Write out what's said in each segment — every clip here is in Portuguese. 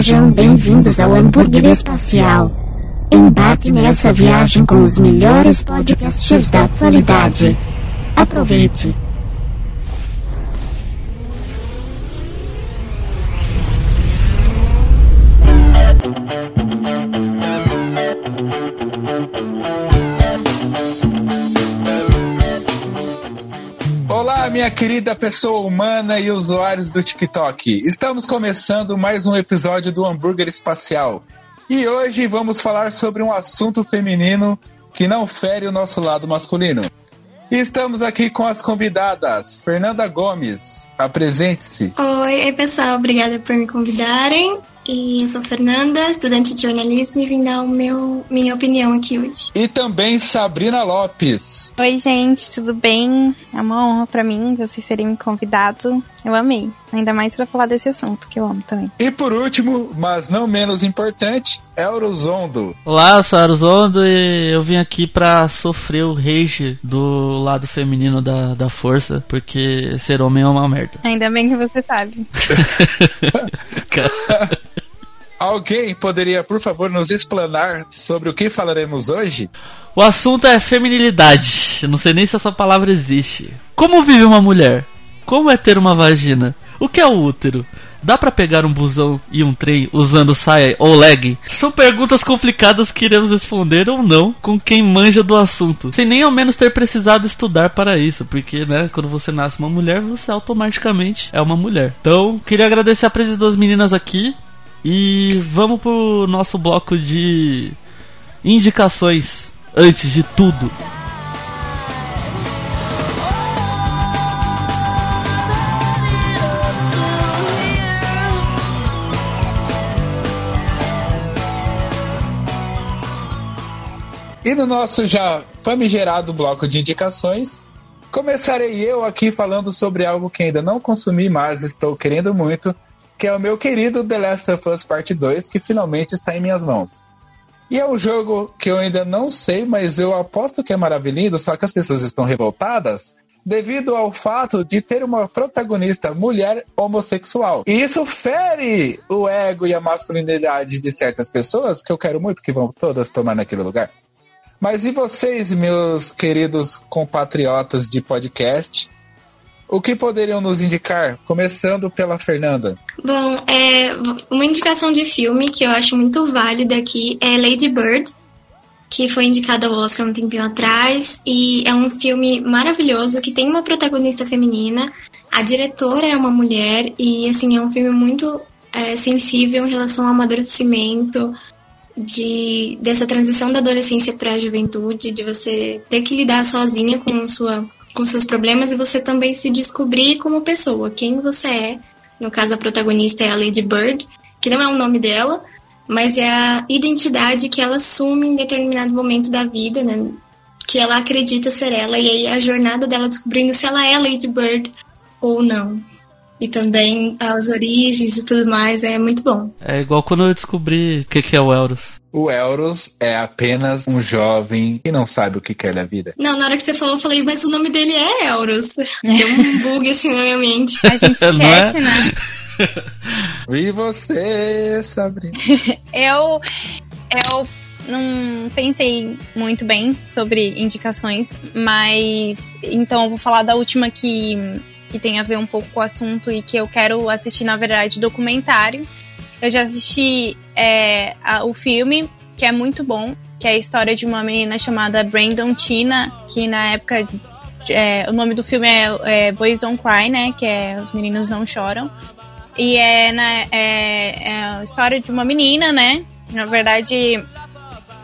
Sejam bem-vindos ao Hambúrguer Espacial. Embarque nessa viagem com os melhores podcasts da atualidade. Aproveite! Querida pessoa humana e usuários do TikTok. Estamos começando mais um episódio do Hambúrguer Espacial. E hoje vamos falar sobre um assunto feminino que não fere o nosso lado masculino. E estamos aqui com as convidadas. Fernanda Gomes, apresente-se. Oi pessoal, obrigada por me convidarem. E eu sou Fernanda, estudante de jornalismo, e vim dar o meu, minha opinião aqui hoje. E também Sabrina Lopes. Oi, gente, tudo bem? É uma honra para mim vocês serem me convidado. Eu amei. Ainda mais para falar desse assunto, que eu amo também. E por último, mas não menos importante, Eurozondo. Olá, eu sou Eurozondo e eu vim aqui pra sofrer o rage do lado feminino da, da força, porque ser homem é uma merda. Ainda bem que você sabe. Alguém poderia, por favor, nos explanar sobre o que falaremos hoje? O assunto é feminilidade. Eu não sei nem se essa palavra existe. Como vive uma mulher? Como é ter uma vagina? O que é o útero? Dá pra pegar um busão e um trem usando saia ou leg? São perguntas complicadas que iremos responder ou não com quem manja do assunto, sem nem ao menos ter precisado estudar para isso, porque, né, quando você nasce uma mulher, você automaticamente é uma mulher. Então, queria agradecer a presença das meninas aqui e vamos pro nosso bloco de indicações antes de tudo. E no nosso já famigerado bloco de indicações, começarei eu aqui falando sobre algo que ainda não consumi, mas estou querendo muito, que é o meu querido The Last of Us Part 2, que finalmente está em minhas mãos. E é um jogo que eu ainda não sei, mas eu aposto que é maravilhoso, só que as pessoas estão revoltadas devido ao fato de ter uma protagonista mulher homossexual. E isso fere o ego e a masculinidade de certas pessoas, que eu quero muito que vão todas tomar naquele lugar. Mas e vocês, meus queridos compatriotas de podcast? O que poderiam nos indicar? Começando pela Fernanda. Bom, é, uma indicação de filme que eu acho muito válida aqui é Lady Bird, que foi indicado ao Oscar um tempinho atrás. E é um filme maravilhoso que tem uma protagonista feminina. A diretora é uma mulher e, assim, é um filme muito é, sensível em relação ao amadurecimento, de dessa transição da adolescência para a juventude, de você ter que lidar sozinha com sua com seus problemas e você também se descobrir como pessoa, quem você é. No caso a protagonista é a Lady Bird, que não é o nome dela, mas é a identidade que ela assume em determinado momento da vida, né? Que ela acredita ser ela e aí a jornada dela descobrindo se ela é Lady Bird ou não e também as origens e tudo mais, é muito bom. É igual quando eu descobri o que, que é o Euros. O Euros é apenas um jovem que não sabe o que quer da vida. Não, na hora que você falou, eu falei, mas o nome dele é Euros. Deu um bug assim na minha mente. A gente esquece, é? né? e você, Sabrina? eu. Eu não pensei muito bem sobre indicações, mas então eu vou falar da última que que tem a ver um pouco com o assunto e que eu quero assistir, na verdade, documentário. Eu já assisti é, a, o filme, que é muito bom, que é a história de uma menina chamada Brandon Tina, que na época. É, o nome do filme é, é, Boys Don't Cry, né? Que é Os Meninos Não Choram. E é, na, é, é a história de uma menina, né? Na verdade,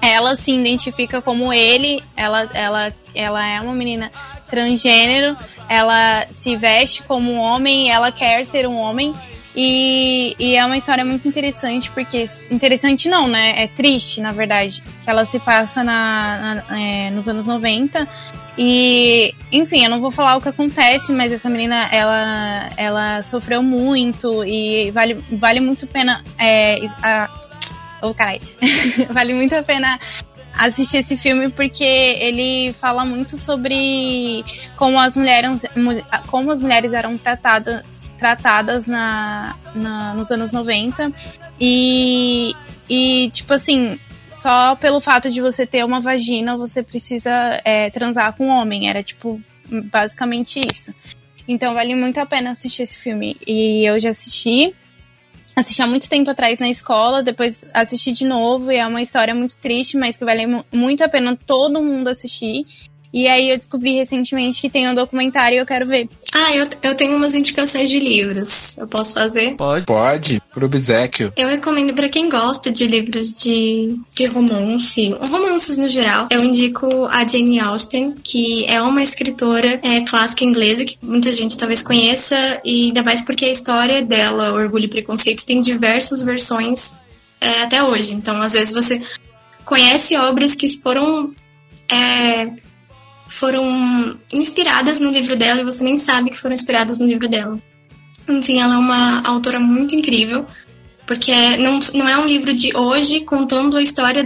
ela se identifica como ele, ela, ela, ela é uma menina transgênero, ela se veste como um homem, ela quer ser um homem. E, e, é uma história muito interessante, porque. Interessante não, né? É triste, na verdade. Que ela se passa na, na é, nos anos 90. E, enfim, eu não vou falar o que acontece, mas essa menina, ela, ela sofreu muito e vale, vale muito pena. É, a, oh, carai. vale muito a pena assistir esse filme porque ele fala muito sobre como as mulheres, como as mulheres eram tratadas tratadas na, na, nos anos 90. E, e, tipo assim, só pelo fato de você ter uma vagina, você precisa é, transar com um homem. Era, tipo, basicamente isso. Então vale muito a pena assistir esse filme. E eu já assisti. Assisti há muito tempo atrás na escola, depois assisti de novo, e é uma história muito triste, mas que vale muito a pena todo mundo assistir. E aí eu descobri recentemente que tem um documentário e eu quero ver. Ah, eu, eu tenho umas indicações de livros. Eu posso fazer? Pode. Pode, pro obsequio. Eu recomendo para quem gosta de livros de, de romance, romances no geral. Eu indico a Jane Austen, que é uma escritora é, clássica inglesa que muita gente talvez conheça, e ainda mais porque a história dela, Orgulho e Preconceito, tem diversas versões é, até hoje. Então, às vezes você conhece obras que foram é, foram inspiradas no livro dela e você nem sabe que foram inspiradas no livro dela. Enfim, ela é uma autora muito incrível, porque não, não é um livro de hoje contando a história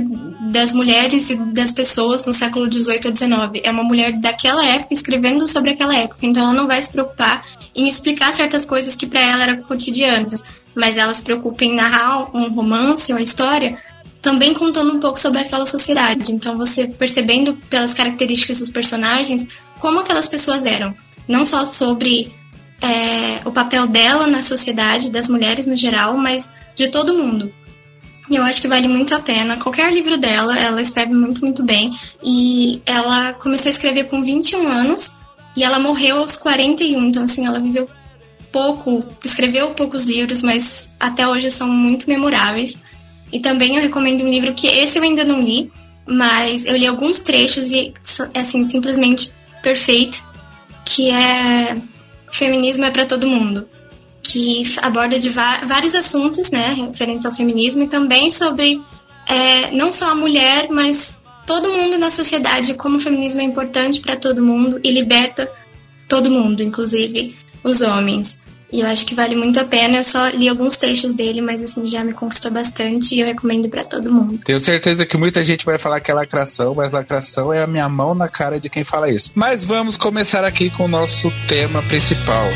das mulheres e das pessoas no século XVIII a XIX. É uma mulher daquela época escrevendo sobre aquela época, então ela não vai se preocupar em explicar certas coisas que para ela eram cotidianas, mas ela se preocupa em narrar um romance, uma história também contando um pouco sobre aquela sociedade. Então, você percebendo pelas características dos personagens como aquelas pessoas eram. Não só sobre é, o papel dela na sociedade, das mulheres no geral, mas de todo mundo. E eu acho que vale muito a pena. Qualquer livro dela, ela escreve muito, muito bem. E ela começou a escrever com 21 anos e ela morreu aos 41. Então, assim, ela viveu pouco, escreveu poucos livros, mas até hoje são muito memoráveis. E também eu recomendo um livro que esse eu ainda não li, mas eu li alguns trechos e é assim simplesmente perfeito, que é Feminismo é para todo mundo, que aborda de vários assuntos, né, referentes ao feminismo e também sobre é, não só a mulher, mas todo mundo na sociedade, como o feminismo é importante para todo mundo e liberta todo mundo, inclusive os homens. E eu acho que vale muito a pena. Eu só li alguns trechos dele, mas assim, já me conquistou bastante e eu recomendo para todo mundo. Tenho certeza que muita gente vai falar que é lacração, mas lacração é a minha mão na cara de quem fala isso. Mas vamos começar aqui com o nosso tema principal.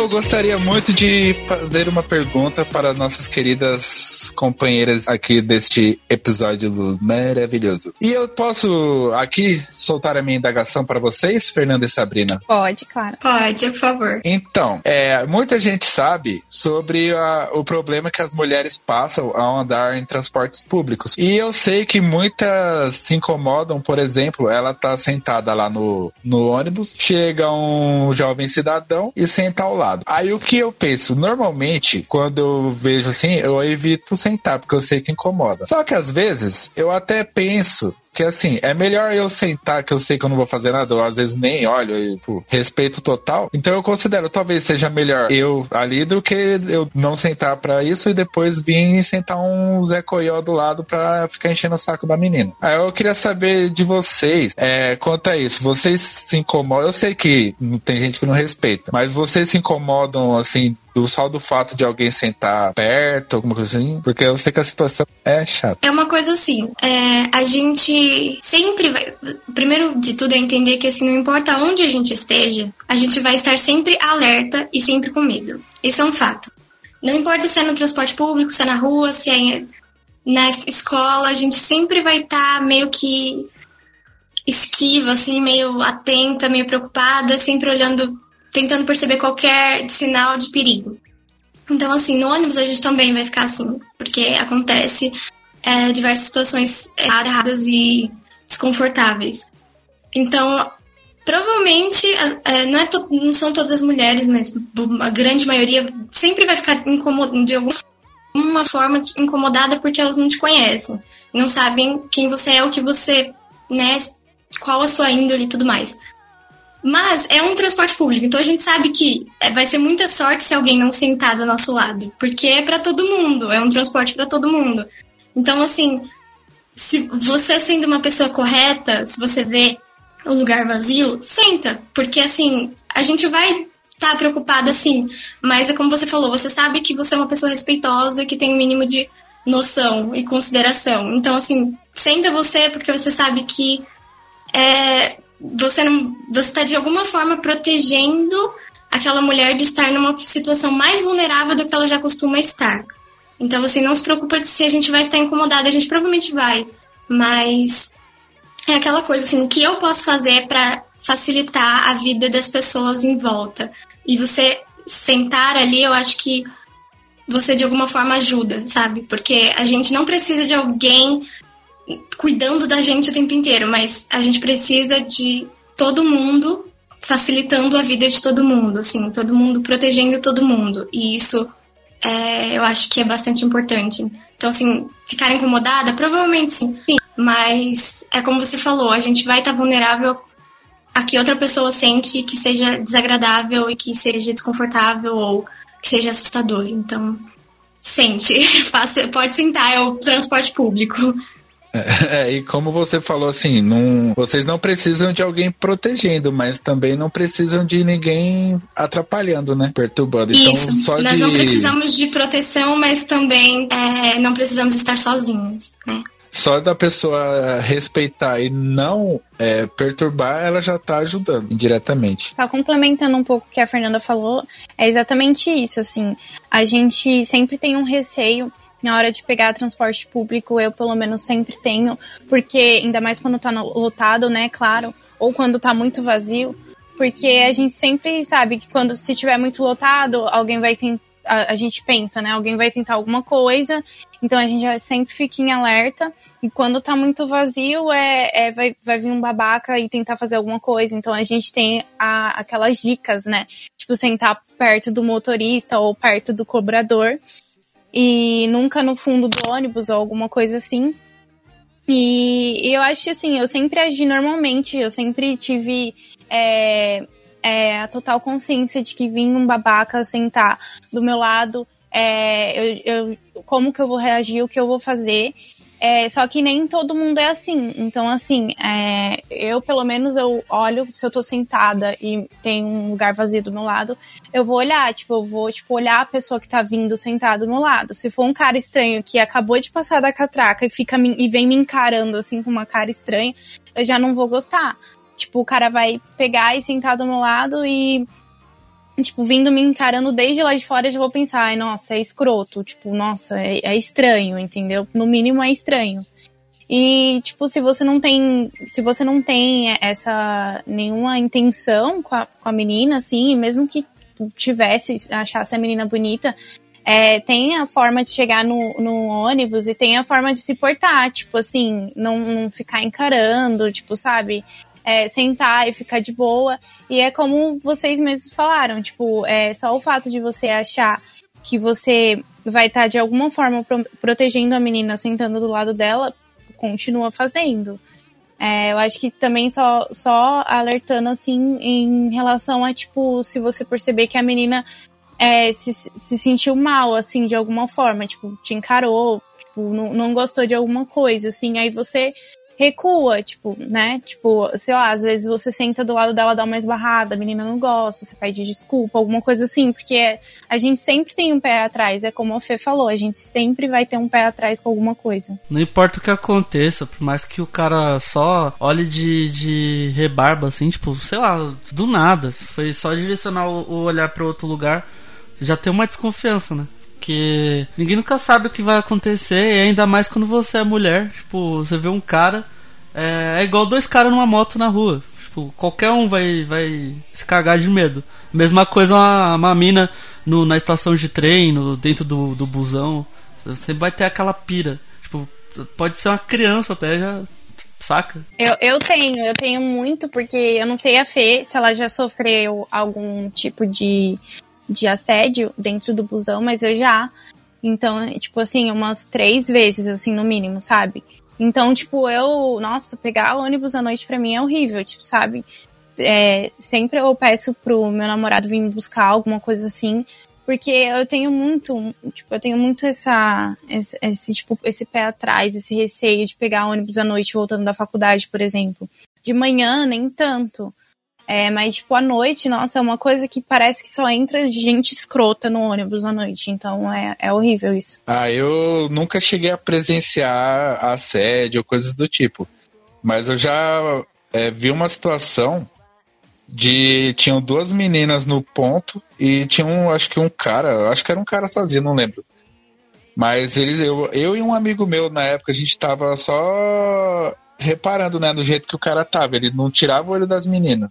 Eu gostaria muito de fazer uma pergunta para nossas queridas companheiras aqui deste episódio maravilhoso. E eu posso aqui soltar a minha indagação para vocês, Fernanda e Sabrina? Pode, claro. Pode, por favor. Então, é, muita gente sabe sobre a, o problema que as mulheres passam ao andar em transportes públicos. E eu sei que muitas se incomodam, por exemplo, ela tá sentada lá no, no ônibus, chega um jovem cidadão e senta ao lado. Aí o que eu penso? Normalmente, quando eu vejo assim, eu evito sentar, porque eu sei que incomoda. Só que às vezes, eu até penso que assim, é melhor eu sentar, que eu sei que eu não vou fazer nada, ou às vezes nem olho, e, pô, respeito total. Então eu considero, talvez seja melhor eu ali do que eu não sentar para isso e depois vir e sentar um Zé Coió do lado pra ficar enchendo o saco da menina. Aí eu queria saber de vocês, é, quanto a isso, vocês se incomodam, eu sei que tem gente que não respeita, mas vocês se incomodam, assim, do só do fato de alguém sentar perto, alguma coisa assim, porque eu sei que a situação é chata. É uma coisa assim, é, a gente sempre vai. Primeiro de tudo é entender que assim, não importa onde a gente esteja, a gente vai estar sempre alerta e sempre com medo. Isso é um fato. Não importa se é no transporte público, se é na rua, se é na escola, a gente sempre vai estar tá meio que esquiva, assim, meio atenta, meio preocupada, sempre olhando tentando perceber qualquer sinal de perigo. Então, assim, no ônibus a gente também vai ficar assim, porque acontece é, diversas situações erradas e desconfortáveis. Então, provavelmente, é, não, é to, não são todas as mulheres, mas a grande maioria sempre vai ficar de alguma forma incomodada porque elas não te conhecem, não sabem quem você é, o que você, né, qual a sua índole e tudo mais. Mas é um transporte público, então a gente sabe que é, vai ser muita sorte se alguém não sentar do nosso lado, porque é para todo mundo, é um transporte para todo mundo. Então, assim, se você sendo uma pessoa correta, se você vê o lugar vazio, senta, porque assim, a gente vai estar tá preocupada sim, mas é como você falou, você sabe que você é uma pessoa respeitosa, que tem o um mínimo de noção e consideração. Então, assim, senta você porque você sabe que é, você não, você está de alguma forma protegendo aquela mulher de estar numa situação mais vulnerável do que ela já costuma estar. Então, assim, não se preocupa se a gente vai estar incomodada, a gente provavelmente vai, mas é aquela coisa assim, o que eu posso fazer para facilitar a vida das pessoas em volta? E você sentar ali, eu acho que você de alguma forma ajuda, sabe? Porque a gente não precisa de alguém cuidando da gente o tempo inteiro, mas a gente precisa de todo mundo facilitando a vida de todo mundo, assim, todo mundo protegendo todo mundo. E isso é, eu acho que é bastante importante. Então, assim, ficar incomodada, provavelmente sim, sim, mas é como você falou, a gente vai estar vulnerável a que outra pessoa sente que seja desagradável e que seja desconfortável ou que seja assustador. Então, sente, pode sentar, é o transporte público. É, é, e como você falou assim, não, vocês não precisam de alguém protegendo, mas também não precisam de ninguém atrapalhando, né? Perturbando. Então, Isso. Então, só Nós de... não precisamos de proteção, mas também é, não precisamos estar sozinhos, né? Só da pessoa respeitar e não é, perturbar, ela já está ajudando indiretamente. Tá complementando um pouco o que a Fernanda falou, é exatamente isso, assim. A gente sempre tem um receio na hora de pegar transporte público, eu pelo menos sempre tenho, porque ainda mais quando tá lotado, né, claro, ou quando tá muito vazio, porque a gente sempre sabe que quando se tiver muito lotado, alguém vai tentar a, gente pensa, né? Alguém vai tentar alguma coisa, então a gente sempre fica em alerta. E quando tá muito vazio, é, é vai, vai vir um babaca e tentar fazer alguma coisa. Então a gente tem a, aquelas dicas, né? Tipo, sentar perto do motorista ou perto do cobrador e nunca no fundo do ônibus ou alguma coisa assim. E, eu acho que assim, eu sempre agi normalmente, eu sempre tive é, é, a total consciência de que vinha um babaca sentar do meu lado, é, eu, eu, como que eu vou reagir, o que eu vou fazer. É, só que nem todo mundo é assim. Então, assim, é, eu pelo menos eu olho, se eu tô sentada e tem um lugar vazio do meu lado, eu vou olhar, tipo, eu vou, tipo, olhar a pessoa que tá vindo sentada do meu lado. Se for um cara estranho que acabou de passar da catraca e fica e vem me encarando assim com uma cara estranha, eu já não vou gostar. Tipo, o cara vai pegar e sentar do meu lado e tipo, vindo me encarando desde lá de fora, eu já vou pensar, ai, nossa, é escroto, tipo, nossa, é, é estranho, entendeu? No mínimo é estranho. E, tipo, se você não tem. Se você não tem essa nenhuma intenção com a, com a menina, assim, mesmo que tivesse, achasse a menina bonita, é, tem a forma de chegar no, no ônibus e tem a forma de se portar, tipo assim, não, não ficar encarando, tipo, sabe? É, sentar e ficar de boa. E é como vocês mesmos falaram, tipo, é só o fato de você achar que você vai estar tá, de alguma forma pro protegendo a menina sentando do lado dela, continua fazendo. É, eu acho que também só, só alertando assim em relação a, tipo, se você perceber que a menina é, se, se sentiu mal, assim, de alguma forma, tipo, te encarou, tipo, não, não gostou de alguma coisa, assim, aí você recua, tipo, né? Tipo, sei lá, às vezes você senta do lado dela, dá uma esbarrada, a menina não gosta, você pede desculpa, alguma coisa assim, porque a gente sempre tem um pé atrás, é como a Fê falou, a gente sempre vai ter um pé atrás com alguma coisa. Não importa o que aconteça, por mais que o cara só olhe de, de rebarba, assim, tipo, sei lá, do nada, foi só direcionar o olhar para outro lugar, já tem uma desconfiança, né? Porque ninguém nunca sabe o que vai acontecer, e ainda mais quando você é mulher. Tipo, você vê um cara. É, é igual dois caras numa moto na rua. Tipo, qualquer um vai, vai se cagar de medo. Mesma coisa uma, uma mina no, na estação de trem, no, dentro do, do busão. Você vai ter aquela pira. Tipo, pode ser uma criança até, já saca? Eu, eu tenho, eu tenho muito, porque eu não sei a Fê se ela já sofreu algum tipo de de assédio dentro do busão, mas eu já. Então, tipo assim, umas três vezes, assim, no mínimo, sabe? Então, tipo, eu, nossa, pegar ônibus à noite pra mim é horrível, tipo, sabe? É, sempre eu peço pro meu namorado vir me buscar alguma coisa assim, porque eu tenho muito, tipo, eu tenho muito essa, esse, esse, tipo, esse pé atrás, esse receio de pegar ônibus à noite voltando da faculdade, por exemplo. De manhã, nem tanto. É, mas, tipo, à noite, nossa, é uma coisa que parece que só entra gente escrota no ônibus à noite. Então é, é horrível isso. Ah, eu nunca cheguei a presenciar assédio ou coisas do tipo. Mas eu já é, vi uma situação de. Tinham duas meninas no ponto e tinha um, acho que um cara, acho que era um cara sozinho, não lembro. Mas eles, eu, eu e um amigo meu na época, a gente tava só reparando, né, do jeito que o cara tava. Ele não tirava o olho das meninas.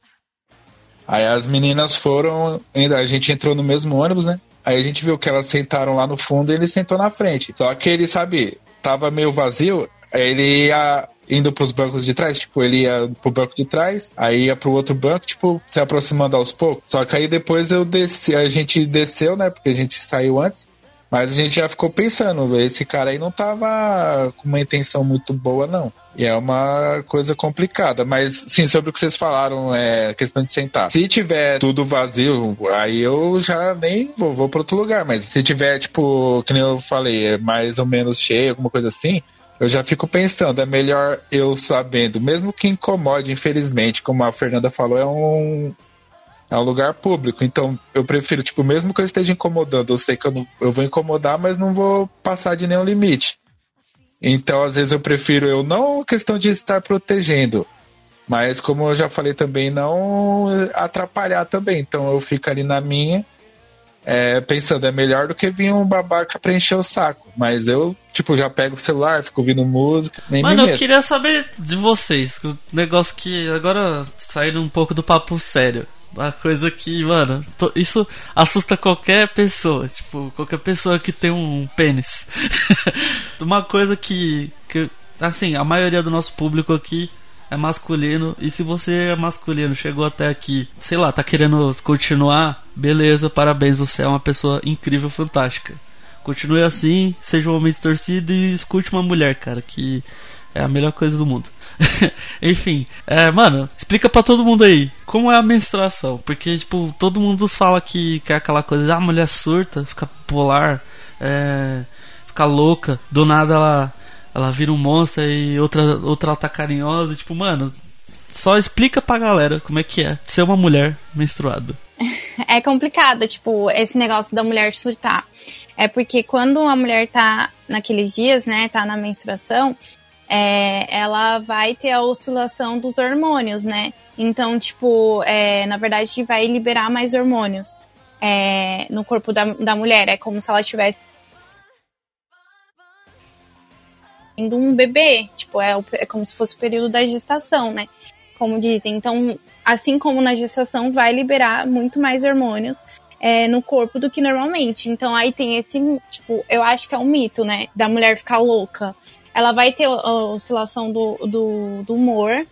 Aí as meninas foram, a gente entrou no mesmo ônibus, né? Aí a gente viu que elas sentaram lá no fundo e ele sentou na frente. Só que ele, sabe, tava meio vazio, ele ia indo pros bancos de trás, tipo, ele ia pro banco de trás, aí ia pro outro banco, tipo, se aproximando aos poucos. Só que aí depois eu desci, a gente desceu, né? Porque a gente saiu antes. Mas a gente já ficou pensando, esse cara aí não tava com uma intenção muito boa, não. E é uma coisa complicada. Mas, sim, sobre o que vocês falaram, é questão de sentar. Se tiver tudo vazio, aí eu já nem vou, vou para outro lugar. Mas se tiver, tipo, que nem eu falei, é mais ou menos cheio, alguma coisa assim, eu já fico pensando, é melhor eu sabendo, mesmo que incomode, infelizmente, como a Fernanda falou, é um, é um lugar público. Então, eu prefiro, tipo, mesmo que eu esteja incomodando, eu sei que eu, não, eu vou incomodar, mas não vou passar de nenhum limite. Então, às vezes, eu prefiro eu não questão de estar protegendo, mas como eu já falei também, não atrapalhar também. Então, eu fico ali na minha, é, pensando, é melhor do que vir um babaca pra encher o saco. Mas eu, tipo, já pego o celular, fico ouvindo música, nem Mano, me eu queria saber de vocês, o negócio que agora saindo um pouco do papo sério. Uma coisa que, mano, isso assusta qualquer pessoa. Tipo, qualquer pessoa que tem um pênis. Uma coisa que, que, assim, a maioria do nosso público aqui é masculino. E se você é masculino, chegou até aqui, sei lá, tá querendo continuar, beleza, parabéns, você é uma pessoa incrível, fantástica. Continue assim, seja um homem distorcido e escute uma mulher, cara, que é a melhor coisa do mundo. Enfim, é, mano, explica para todo mundo aí como é a menstruação. Porque, tipo, todo mundo fala que, que é aquela coisa, ah, a mulher surta, fica polar, é, fica louca, do nada ela, ela vira um monstro e outra, outra ela tá carinhosa. Tipo, mano, só explica pra galera como é que é ser uma mulher menstruada. É complicado, tipo, esse negócio da mulher surtar. É porque quando a mulher tá naqueles dias, né, tá na menstruação, é, ela vai ter a oscilação dos hormônios, né? Então, tipo, é, na verdade, vai liberar mais hormônios é, no corpo da, da mulher. É como se ela tivesse um bebê, tipo, é, é como se fosse o período da gestação, né? Como dizem. Então, assim como na gestação, vai liberar muito mais hormônios é, no corpo do que normalmente. Então, aí tem esse, tipo, eu acho que é um mito, né? Da mulher ficar louca ela vai ter a oscilação do, do, do humor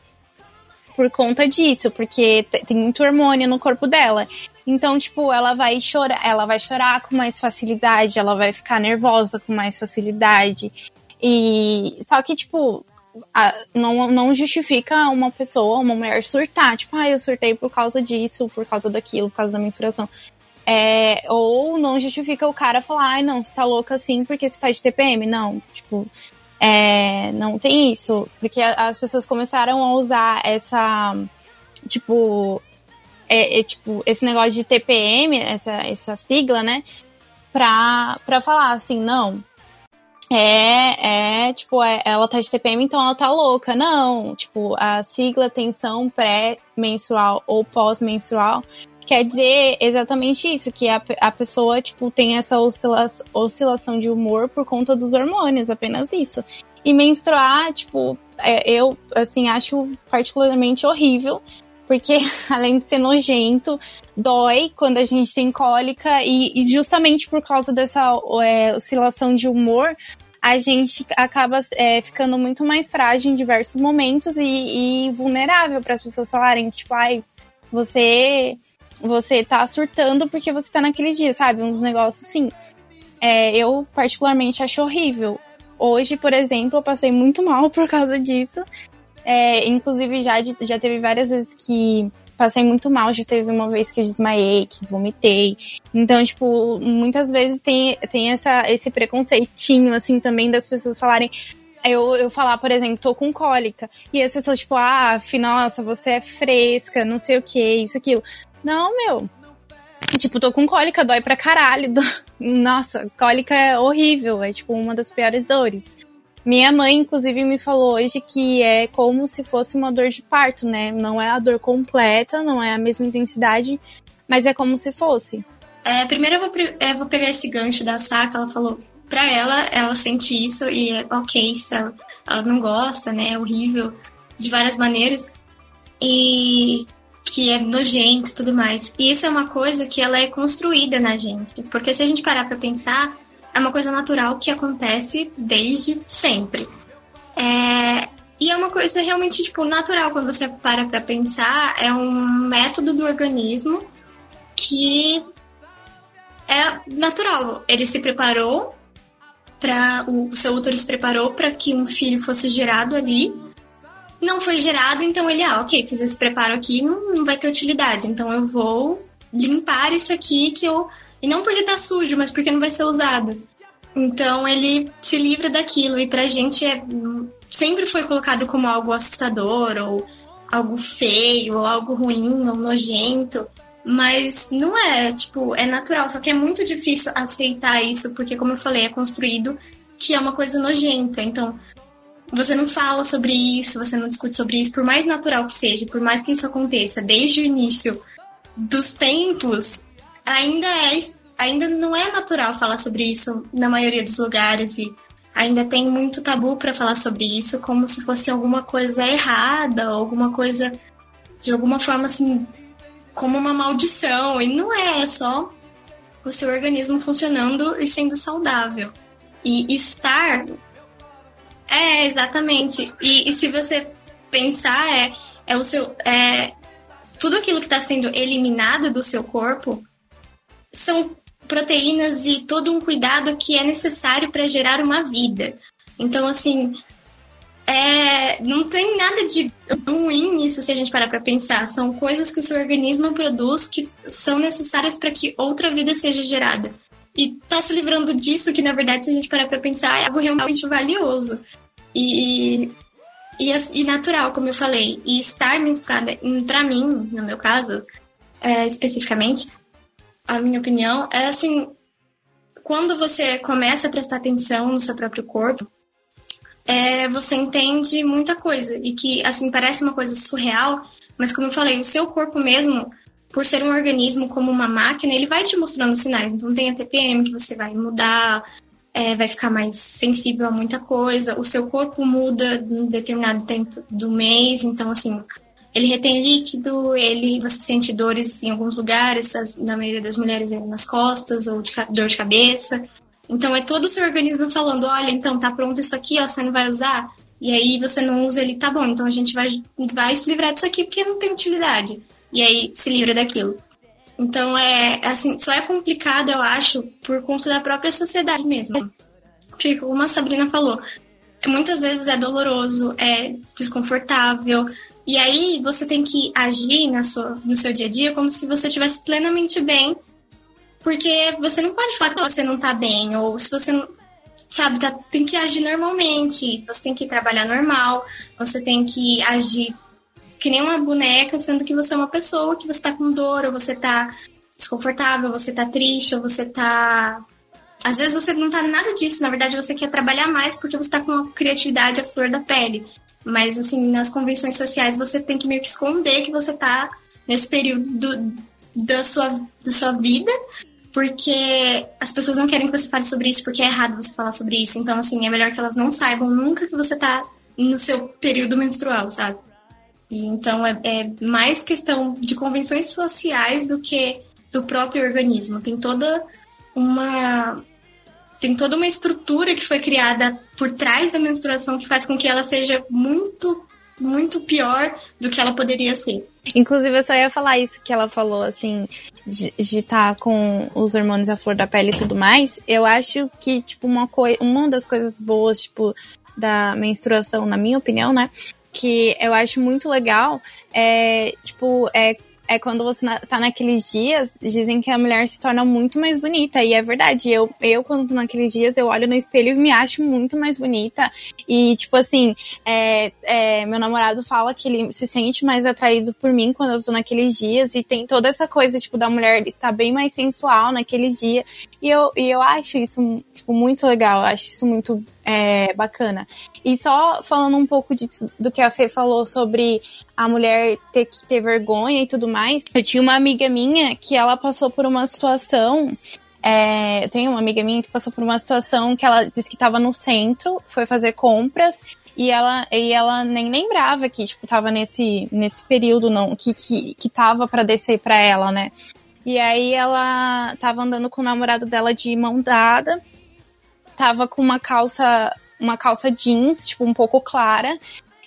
por conta disso, porque tem muito hormônio no corpo dela. Então, tipo, ela vai chorar, ela vai chorar com mais facilidade, ela vai ficar nervosa com mais facilidade. E só que, tipo, a, não, não justifica uma pessoa, uma mulher surtar, tipo, ah, eu surtei por causa disso, por causa daquilo, por causa da menstruação. É, ou não justifica o cara falar, ai, não, você tá louca assim porque você tá de TPM. Não, tipo, é, não tem isso, porque as pessoas começaram a usar essa, tipo, é, é, tipo esse negócio de TPM, essa, essa sigla, né, pra, pra falar assim, não, é, é, tipo, é, ela tá de TPM, então ela tá louca. Não, tipo, a sigla tensão pré-menstrual ou pós-menstrual quer dizer exatamente isso, que a, a pessoa, tipo, tem essa oscilação, oscilação de humor por conta dos hormônios, apenas isso. E menstruar, tipo, é, eu, assim, acho particularmente horrível, porque além de ser nojento, dói quando a gente tem cólica e, e justamente por causa dessa é, oscilação de humor, a gente acaba é, ficando muito mais frágil em diversos momentos e, e vulnerável para as pessoas falarem, tipo, ai, você você tá surtando porque você tá naquele dia, sabe? Uns negócios assim. É, eu, particularmente, acho horrível. Hoje, por exemplo, eu passei muito mal por causa disso. É, inclusive, já, já teve várias vezes que passei muito mal. Já teve uma vez que eu desmaiei, que vomitei. Então, tipo, muitas vezes tem, tem essa, esse preconceitinho, assim, também das pessoas falarem eu, eu falar, por exemplo, tô com cólica. E as pessoas, tipo, ah, nossa, você é fresca, não sei o que, isso, aquilo. Não, meu. Tipo, tô com cólica, dói pra caralho. Nossa, cólica é horrível, é tipo uma das piores dores. Minha mãe, inclusive, me falou hoje que é como se fosse uma dor de parto, né? Não é a dor completa, não é a mesma intensidade, mas é como se fosse. É, primeiro eu vou, vou pegar esse gancho da Saka, ela falou, pra ela, ela sente isso e é ok, se ela, ela não gosta, né? É horrível de várias maneiras. E que é nojento e tudo mais. E isso é uma coisa que ela é construída na gente. Porque se a gente parar pra pensar, é uma coisa natural que acontece desde sempre. É, e é uma coisa realmente, tipo, natural quando você para pra pensar. É um método do organismo que é natural. Ele se preparou para o seu útero se preparou para que um filho fosse gerado ali. Não foi gerado, então ele, ah, ok, fiz esse preparo aqui, não, não vai ter utilidade. Então eu vou limpar isso aqui que eu. E não porque tá sujo, mas porque não vai ser usado. Então ele se livra daquilo. E pra gente é, sempre foi colocado como algo assustador, ou algo feio, ou algo ruim, ou nojento. Mas não é, tipo, é natural, só que é muito difícil aceitar isso, porque, como eu falei, é construído que é uma coisa nojenta. Então, você não fala sobre isso, você não discute sobre isso, por mais natural que seja, por mais que isso aconteça desde o início dos tempos, ainda é ainda não é natural falar sobre isso na maioria dos lugares e ainda tem muito tabu para falar sobre isso como se fosse alguma coisa errada, alguma coisa de alguma forma assim como uma maldição. E não é, é só o seu organismo funcionando e sendo saudável. E estar. É, exatamente. E, e se você pensar, é, é o seu. É, tudo aquilo que está sendo eliminado do seu corpo são proteínas e todo um cuidado que é necessário para gerar uma vida. Então, assim, é, não tem nada de ruim nisso se a gente parar para pensar. São coisas que o seu organismo produz que são necessárias para que outra vida seja gerada. E tá se livrando disso, que na verdade, se a gente parar para pensar, é algo realmente valioso. E, e, e, natural, como eu falei. E estar menstruada, para mim, no meu caso, é, especificamente, a minha opinião é assim: quando você começa a prestar atenção no seu próprio corpo, é, você entende muita coisa. E que, assim, parece uma coisa surreal, mas como eu falei, o seu corpo mesmo, por ser um organismo como uma máquina, ele vai te mostrando sinais. Então tem a TPM que você vai mudar, é, vai ficar mais sensível a muita coisa. O seu corpo muda em determinado tempo do mês, então assim, ele retém líquido, ele você sente dores em alguns lugares, na maioria das mulheres é nas costas ou de, dor de cabeça. Então é todo o seu organismo falando, olha, então tá pronto isso aqui, ó, você não vai usar. E aí você não usa ele, tá bom, então a gente vai, vai se livrar disso aqui porque não tem utilidade. E aí se livra daquilo. Então é assim, só é complicado, eu acho, por conta da própria sociedade mesmo. Como a Sabrina falou, muitas vezes é doloroso, é desconfortável. E aí você tem que agir na sua, no seu dia a dia como se você estivesse plenamente bem porque você não pode falar que você não tá bem, ou se você não. Sabe, tá, tem que agir normalmente. Você tem que trabalhar normal, você tem que agir que nem uma boneca, sendo que você é uma pessoa que você tá com dor, ou você tá desconfortável, você tá triste, ou você tá. Às vezes você não tá nada disso, na verdade você quer trabalhar mais porque você tá com a criatividade à flor da pele. Mas, assim, nas convenções sociais você tem que meio que esconder que você tá nesse período do, da, sua, da sua vida porque as pessoas não querem que você fale sobre isso porque é errado você falar sobre isso. Então, assim, é melhor que elas não saibam nunca que você tá no seu período menstrual, sabe? E, então, é, é mais questão de convenções sociais do que do próprio organismo. Tem toda uma tem toda uma estrutura que foi criada por trás da menstruação que faz com que ela seja muito muito pior do que ela poderia ser. Inclusive, eu só ia falar isso que ela falou, assim, de estar tá com os hormônios à flor da pele e tudo mais. Eu acho que, tipo, uma, uma das coisas boas, tipo, da menstruação, na minha opinião, né? Que eu acho muito legal é, tipo, é é quando você tá naqueles dias, dizem que a mulher se torna muito mais bonita. E é verdade. Eu, eu quando tô naqueles dias, eu olho no espelho e me acho muito mais bonita. E, tipo assim, é, é, meu namorado fala que ele se sente mais atraído por mim quando eu tô naqueles dias. E tem toda essa coisa, tipo, da mulher estar bem mais sensual naquele dia. E eu, e eu acho isso, tipo, muito legal. Eu acho isso muito é, bacana. E só falando um pouco disso, do que a Fê falou sobre a mulher ter que ter vergonha e tudo mais, eu tinha uma amiga minha que ela passou por uma situação. É, eu tenho uma amiga minha que passou por uma situação que ela disse que estava no centro, foi fazer compras e ela, e ela nem lembrava que, tipo, tava nesse, nesse período, não, que, que, que tava para descer para ela, né? E aí ela tava andando com o namorado dela de mão dada tava com uma calça, uma calça jeans, tipo, um pouco clara.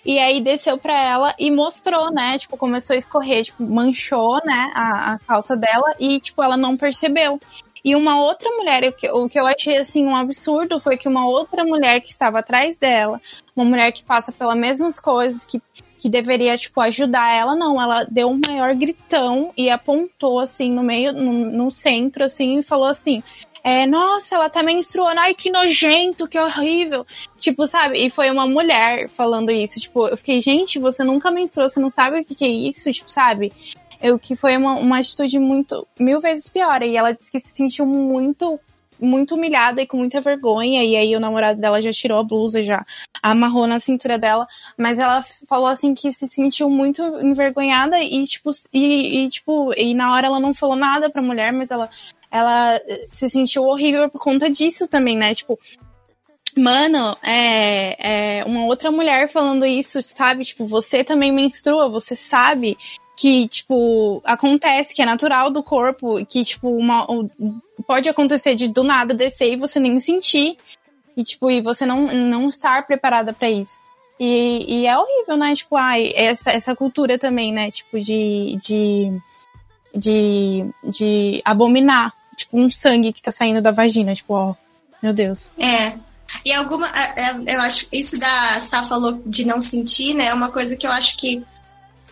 E aí desceu pra ela e mostrou, né? Tipo, começou a escorrer, tipo, manchou, né, a, a calça dela e, tipo, ela não percebeu. E uma outra mulher, o que, o que eu achei assim um absurdo foi que uma outra mulher que estava atrás dela, uma mulher que passa pelas mesmas coisas, que, que deveria, tipo, ajudar ela, não, ela deu um maior gritão e apontou assim no meio, no, no centro, assim, e falou assim: é, nossa, ela tá menstruando, ai que nojento, que horrível. Tipo, sabe? E foi uma mulher falando isso. Tipo, eu fiquei, gente, você nunca menstruou, você não sabe o que, que é isso, tipo, sabe? Eu que foi uma, uma atitude muito, mil vezes pior. E ela disse que se sentiu muito, muito humilhada e com muita vergonha. E aí o namorado dela já tirou a blusa, já amarrou na cintura dela. Mas ela falou assim que se sentiu muito envergonhada e, tipo, e, e tipo, e na hora ela não falou nada pra mulher, mas ela ela eh, se sentiu horrível por conta disso também, né? Tipo, mano, é, é uma outra mulher falando isso, sabe? Tipo, você também menstrua, você sabe que, tipo, acontece, que é natural do corpo, que, tipo, uma, pode acontecer de do nada descer e você nem sentir. E, tipo, e você não, não estar preparada para isso. E, e, é horrível, né? Tipo, ai, essa, essa cultura também, né? Tipo, de, de, de, de abominar tipo, um sangue que tá saindo da vagina, tipo, ó, meu Deus. É. E alguma. É, é, eu acho. Isso da Sá falou de não sentir, né? É uma coisa que eu acho que.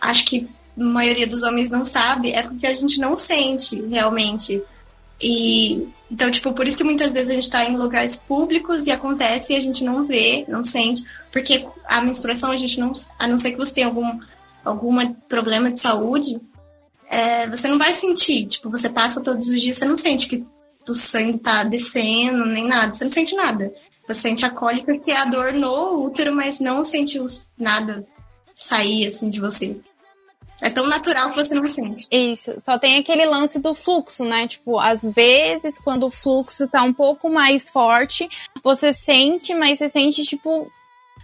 Acho que a maioria dos homens não sabe, é porque a gente não sente realmente. E. Então, tipo, por isso que muitas vezes a gente tá em lugares públicos e acontece e a gente não vê, não sente. Porque a menstruação a gente não. A não ser que você tenha algum, algum problema de saúde, é, você não vai sentir. Tipo, você passa todos os dias, você não sente que o sangue tá descendo, nem nada. Você não sente nada. Você sente a cólica que é a dor no útero, mas não sente nada sair, assim, de você. É tão natural que você não sente. Isso. Só tem aquele lance do fluxo, né? Tipo, às vezes, quando o fluxo tá um pouco mais forte, você sente, mas você sente, tipo,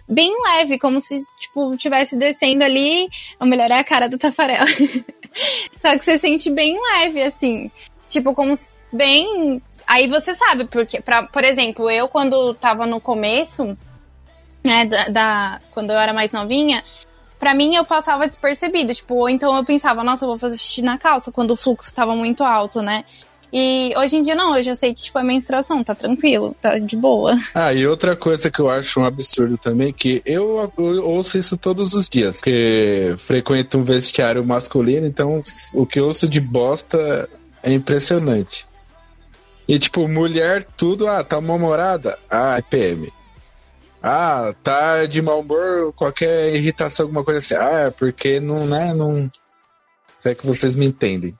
bem leve, como se, tipo, tivesse descendo ali. Ou melhor, é a cara do Tafarel. Só que você sente bem leve, assim. Tipo, como bem. Aí você sabe, porque, pra, por exemplo, eu quando tava no começo, né, da, da quando eu era mais novinha, para mim eu passava despercebido, tipo, ou então eu pensava, nossa, eu vou fazer xixi na calça, quando o fluxo tava muito alto, né? E hoje em dia não, eu já sei que tipo, é menstruação, tá tranquilo, tá de boa. Ah, e outra coisa que eu acho um absurdo também, que eu, eu ouço isso todos os dias, porque frequento um vestiário masculino, então o que eu ouço de bosta é impressionante. E tipo, mulher, tudo, ah, tá mal-humorada? Ah, é PM. Ah, tá de mau humor, qualquer irritação, alguma coisa assim. Ah, é porque não, né, não... Se é que vocês me entendem.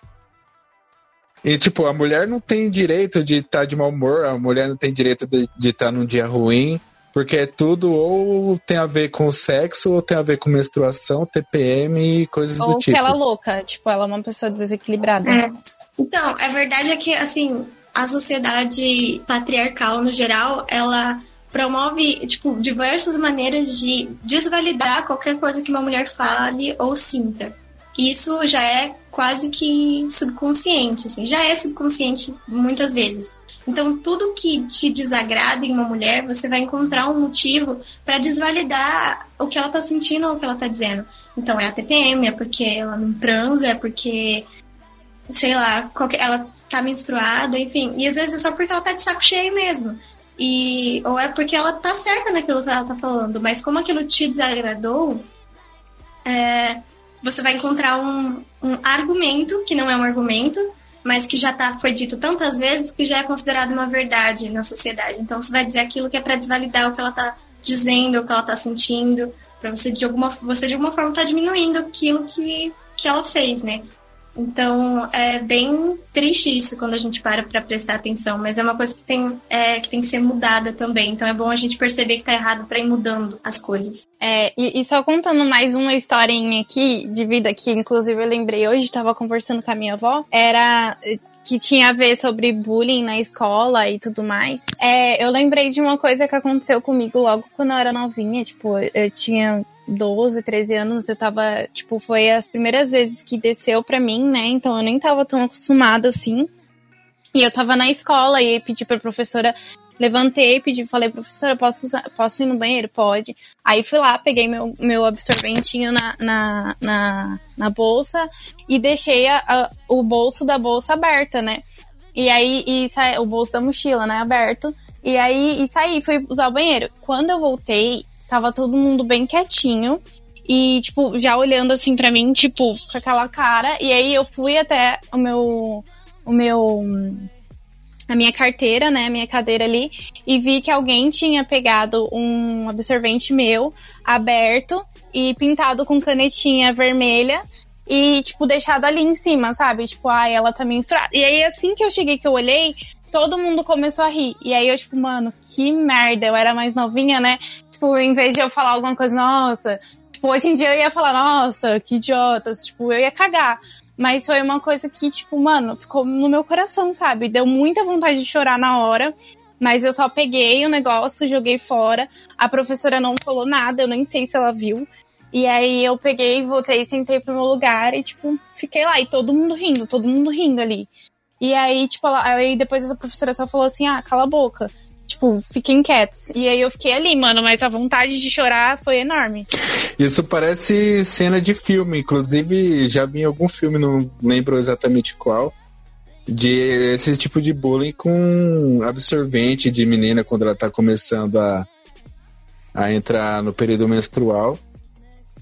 E, tipo, a mulher não tem direito de estar tá de mau humor, a mulher não tem direito de estar tá num dia ruim, porque é tudo ou tem a ver com sexo, ou tem a ver com menstruação, TPM e coisas ou do tipo. Ou que ela é louca, tipo, ela é uma pessoa desequilibrada. É. Então, a verdade é que, assim, a sociedade patriarcal, no geral, ela promove, tipo, diversas maneiras de desvalidar qualquer coisa que uma mulher fale ou sinta. Isso já é quase que subconsciente, assim, já é subconsciente muitas vezes. Então, tudo que te desagrada em uma mulher, você vai encontrar um motivo para desvalidar o que ela tá sentindo ou o que ela tá dizendo. Então, é a TPM, é porque ela não transa, é porque, sei lá, qualquer, ela tá menstruada, enfim. E às vezes é só porque ela tá de saco cheio mesmo. E, ou é porque ela tá certa naquilo que ela tá falando, mas como aquilo te desagradou, é, você vai encontrar um, um argumento que não é um argumento, mas que já tá, foi dito tantas vezes que já é considerado uma verdade na sociedade. Então você vai dizer aquilo que é para desvalidar o que ela tá dizendo, o que ela tá sentindo, para você de alguma você de alguma forma tá diminuindo aquilo que, que ela fez, né? Então é bem triste isso quando a gente para para prestar atenção, mas é uma coisa que tem, é, que tem que ser mudada também. Então é bom a gente perceber que tá errado para ir mudando as coisas. É, e, e, só contando mais uma historinha aqui de vida que inclusive eu lembrei hoje, estava conversando com a minha avó, era que tinha a ver sobre bullying na escola e tudo mais. É, eu lembrei de uma coisa que aconteceu comigo logo quando eu era novinha, tipo, eu tinha 12, 13 anos, eu tava, tipo, foi as primeiras vezes que desceu pra mim, né? Então eu nem tava tão acostumada assim. E eu tava na escola e pedi pra professora, levantei, pedi, falei, professora, posso, usar, posso ir no banheiro? Pode. Aí fui lá, peguei meu, meu absorventinho na, na, na, na bolsa e deixei a, a, o bolso da bolsa aberta, né? E aí, e sa... o bolso da mochila, né, aberto. E aí, e saí, fui usar o banheiro. Quando eu voltei, Tava todo mundo bem quietinho. E, tipo, já olhando assim para mim, tipo, com aquela cara. E aí eu fui até o meu. O meu. A minha carteira, né? A minha cadeira ali. E vi que alguém tinha pegado um absorvente meu, aberto e pintado com canetinha vermelha. E, tipo, deixado ali em cima, sabe? Tipo, ai, ela tá menstruada. E aí, assim que eu cheguei, que eu olhei, todo mundo começou a rir. E aí eu, tipo, mano, que merda. Eu era mais novinha, né? Tipo, em vez de eu falar alguma coisa, nossa. Tipo, hoje em dia eu ia falar, nossa, que idiotas. Tipo, eu ia cagar. Mas foi uma coisa que, tipo, mano, ficou no meu coração, sabe? Deu muita vontade de chorar na hora. Mas eu só peguei o negócio, joguei fora. A professora não falou nada, eu nem sei se ela viu. E aí eu peguei, voltei, sentei pro meu lugar e, tipo, fiquei lá. E todo mundo rindo, todo mundo rindo ali. E aí, tipo, ela, aí depois a professora só falou assim: ah, cala a boca. Tipo, fiquem quietos. E aí eu fiquei ali, mano, mas a vontade de chorar foi enorme. Isso parece cena de filme. Inclusive, já vi em algum filme, não lembro exatamente qual, de esse tipo de bullying com absorvente de menina quando ela tá começando a, a entrar no período menstrual.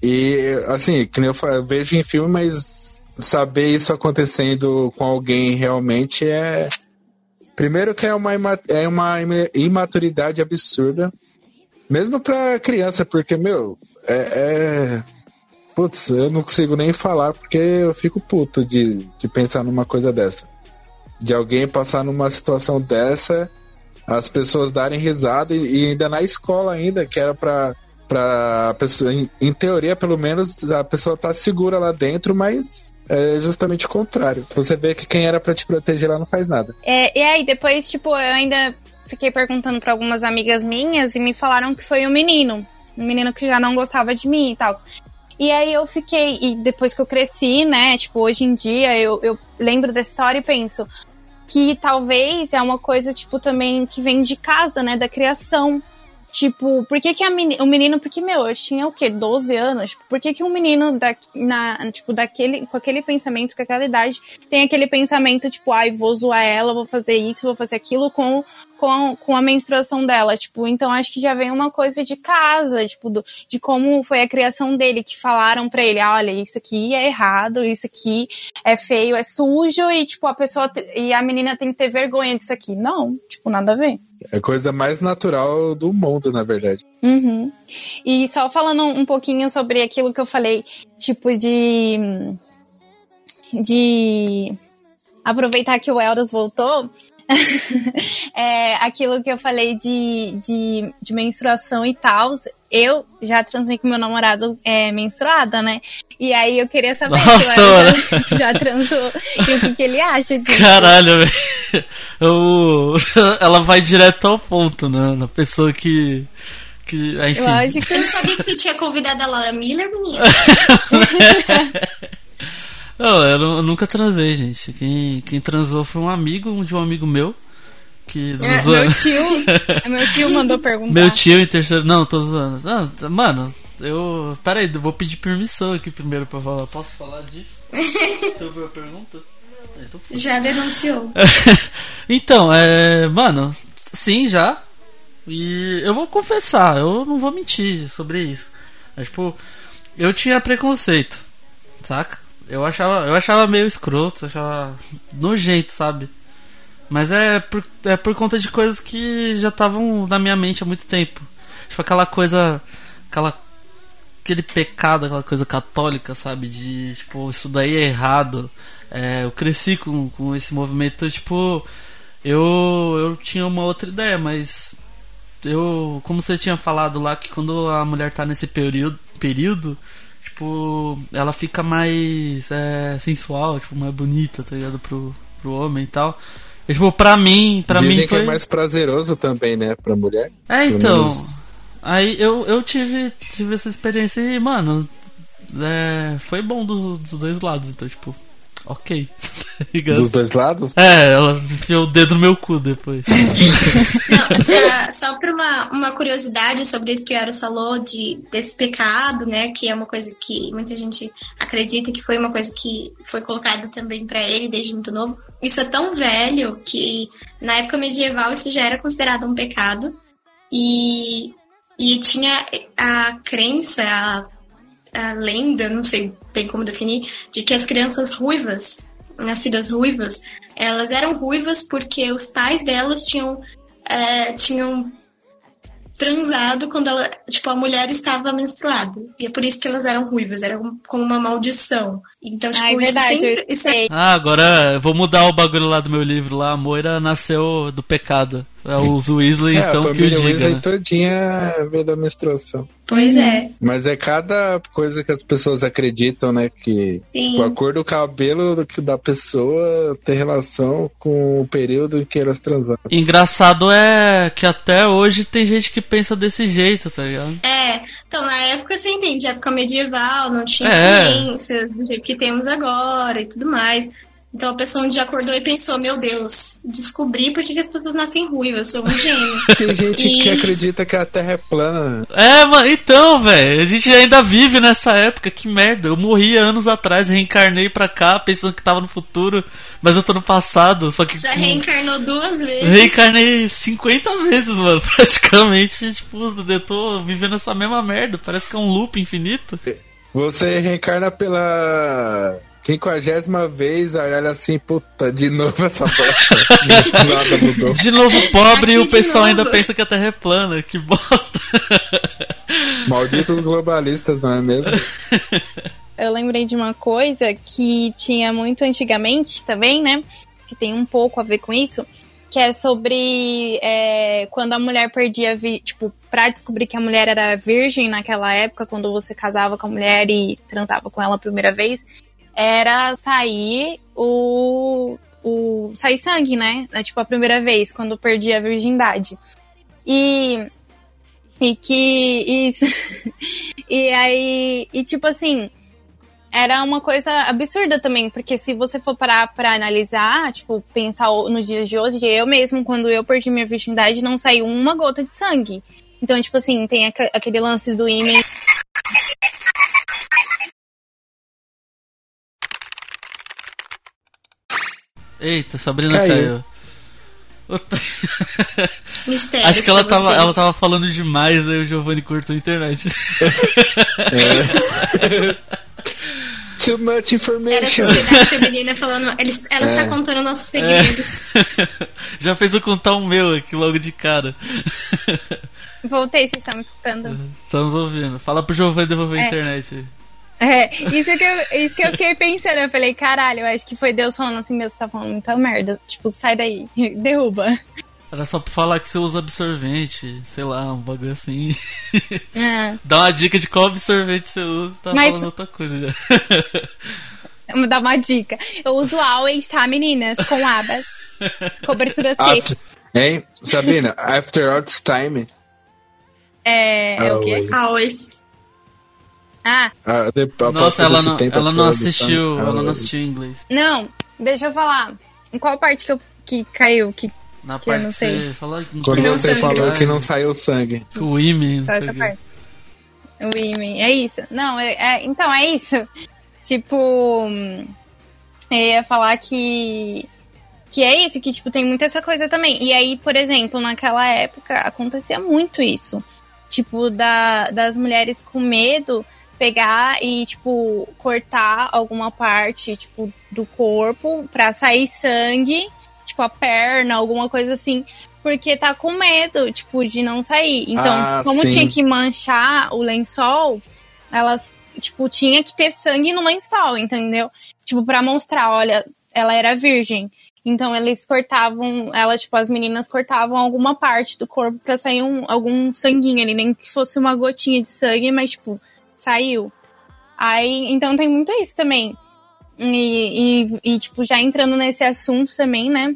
E, assim, que nem eu, eu vejo em filme, mas saber isso acontecendo com alguém realmente é. Primeiro que é uma, é uma imaturidade absurda. Mesmo pra criança, porque, meu, é, é. Putz, eu não consigo nem falar porque eu fico puto de, de pensar numa coisa dessa. De alguém passar numa situação dessa, as pessoas darem risada e, e ainda na escola ainda, que era pra pra pessoa, em, em, teoria, pelo menos, a pessoa tá segura lá dentro, mas é justamente o contrário. Você vê que quem era para te proteger lá não faz nada. É, e aí, depois, tipo, eu ainda fiquei perguntando para algumas amigas minhas e me falaram que foi um menino. Um menino que já não gostava de mim e tal. E aí eu fiquei, e depois que eu cresci, né, tipo, hoje em dia eu, eu lembro dessa história e penso que talvez é uma coisa, tipo, também que vem de casa, né, da criação Tipo, por que, que a meni, o menino. Porque, meu, eu tinha o quê? 12 anos? Tipo, por que, que um menino da, na, tipo, daquele, com aquele pensamento, com aquela idade, tem aquele pensamento, tipo, ai, vou zoar ela, vou fazer isso, vou fazer aquilo com, com, com a menstruação dela? Tipo, então acho que já vem uma coisa de casa, tipo, do, de como foi a criação dele, que falaram para ele, olha, isso aqui é errado, isso aqui é feio, é sujo, e, tipo, a pessoa. E a menina tem que ter vergonha disso aqui. Não, tipo, nada a ver. É a coisa mais natural do mundo, na verdade. Uhum. E só falando um pouquinho sobre aquilo que eu falei, tipo de. de aproveitar que o Eros voltou. é, aquilo que eu falei de, de, de menstruação e tal, eu já transei com meu namorado é, menstruada, né? E aí eu queria saber Nossa, se o já, já transou e o que, que ele acha disso. Caralho, velho. Eu... Ela vai direto ao ponto, né? Na pessoa que. que enfim. Lógico. Eu não sabia que você tinha convidado a Laura Miller, menina. não, eu, nunca transei, gente. Quem, quem transou foi um amigo de um amigo meu. Que é, meu tio. meu tio mandou perguntar. Meu tio em terceiro. Não, tô zoando. Ah, mano, eu. Pera aí, vou pedir permissão aqui primeiro pra falar. Posso falar disso? Sobre a pergunta? Então, já denunciou. então, é. Mano, sim, já. E eu vou confessar, eu não vou mentir sobre isso. É, tipo, eu tinha preconceito. Saca? Eu achava, eu achava meio escroto, achava nojento, sabe? Mas é por, é por conta de coisas que já estavam na minha mente há muito tempo. Tipo aquela coisa. Aquela. Aquele pecado, aquela coisa católica, sabe? De tipo, isso daí é errado. É, eu cresci com, com esse movimento, tipo. Eu, eu tinha uma outra ideia, mas eu, como você tinha falado lá, que quando a mulher tá nesse período, período tipo, ela fica mais é, sensual, tipo, mais bonita, tá ligado? Pro, pro homem e tal. E, tipo, pra mim, pra Dizem mim que foi... é mais prazeroso também, né, pra mulher. É, então. menos- Aí eu, eu tive, tive essa experiência e, mano, é, foi bom do- dos dois lados, então, tipo, ok. tá? Dos dois lados? É, ela enfiou o dedo no meu cu depois. Não, pra- só para uma, uma curiosidade sobre isso que o Eros falou, de, desse pecado, né? Que é uma coisa que muita gente acredita que foi uma coisa que foi colocada também para ele desde muito novo. Isso é tão velho que na época medieval isso já era considerado um pecado. E, e tinha a crença, a, a lenda, não sei bem como definir, de que as crianças ruivas, nascidas ruivas, elas eram ruivas porque os pais delas tinham é, tinham transado quando ela, tipo, a mulher estava menstruada. E é por isso que elas eram ruivas, era como uma maldição. Então, tipo, Ah, é isso verdade, sempre- eu isso é- sei. Ah, agora eu vou mudar o bagulho lá do meu livro lá. A Moira nasceu do pecado. É os Weasley, É, então, que o diga, Weasley né? todinha veio da menstruação. Pois é, Mas é cada coisa que as pessoas acreditam, né? Que sim. com a cor do cabelo do que- da pessoa tem relação com o período em que elas transaram. Engraçado é que até hoje tem gente que pensa desse jeito, tá ligado? É, então na época você entende, época medieval, não tinha É. ciência do jeito que temos agora e tudo mais. Então a pessoa um dia acordou e pensou, meu Deus, descobri por que que as pessoas nascem ruivas, eu sou um gênio. Tem gente que Isso. acredita que a Terra é plana. É, mano, então, velho, a gente ainda vive nessa época, que merda. Eu morri anos atrás, reencarnei pra cá, pensando que tava no futuro, mas eu tô no passado, só que. Já reencarnou duas vezes. Reencarnei 50 vezes, mano. Praticamente, tipo, eu tô vivendo essa mesma merda. Parece que é um loop infinito. Você reencarna pela quinquagésima vez, aí olha assim, puta, de novo essa bosta. Nada mudou. De novo pobre e o pessoal ainda novo. pensa que a Terra é plana. Que bosta. Malditos globalistas, não é mesmo? eu lembrei de uma coisa que tinha muito antigamente também, né? Que tem um pouco a ver com isso. Que é sobre é, quando a mulher perdia, tipo, pra descobrir que a mulher era virgem naquela época, quando você casava com a mulher e transava com ela a primeira vez, era sair o. o sair sangue, né? É, Tipo, a primeira vez, quando perdia a virgindade. E. E que. Isso. e aí. E tipo assim era uma coisa absurda também, porque se você for parar pra analisar, tipo, pensar nos dias de hoje, eu mesmo, quando eu perdi minha virgindade, não saiu uma gota de sangue. Então, tipo assim, tem aquele lance do ímã. Eita, Sabrina Caiu. caiu. Mistérios Acho que ela tava, vocês. ela tava falando demais, aí o Giovanni cortou a internet. Too much Era a information. sociedade feminina falando, eles, ela está É. contando nossos É. segredos. Já fez eu contar o meu aqui logo de cara. Voltei, vocês estão me escutando? Estamos ouvindo. Fala pro Giovanni devolver a É. internet. É, isso que, eu, isso que eu fiquei pensando. Eu falei, caralho, eu acho que foi Deus falando assim: meu, você tá falando muita merda. Tipo, sai daí, derruba. Era só pra falar que você usa absorvente, sei lá, um bagulho assim. Ah, Dá uma dica de qual absorvente você usa, tá Mas- falando outra coisa já. vou dar uma dica. Eu uso Always, tá, meninas? Com abas. Cobertura seca. After, hein? Sabrina, after all this time. É, é o quê? Always. Ah, Ah, de- Nossa, ela não, ela não todo, assistiu, tá? ela não assistiu em inglês. não, deixa eu falar. Em qual parte que, eu, que caiu? Que, Na Que parte não que sei. você falou que não Quando você falou que não saiu sangue. O Imen, só essa parte. O imen. É isso. Não, é, é- então é isso. Tipo, eu ia falar que. Que é isso, que tipo, tem muita essa coisa também. E aí, por exemplo, naquela época acontecia muito isso. Tipo, da, das mulheres com medo pegar e, tipo, cortar alguma parte, tipo, do corpo pra sair sangue, tipo, a perna, alguma coisa assim, porque tá com medo, tipo, de não sair. Então, Ah, como sim. tinha que manchar o lençol, elas, tipo, tinha que ter sangue no lençol, entendeu? Tipo, pra mostrar, olha, ela era virgem. Então eles cortavam, ela, tipo, as meninas cortavam alguma parte do corpo pra sair um, algum sanguinho ali, nem que fosse uma gotinha de sangue, mas, tipo, saiu. Aí, então tem muito isso também. E, e, e, tipo, já entrando nesse assunto também, né?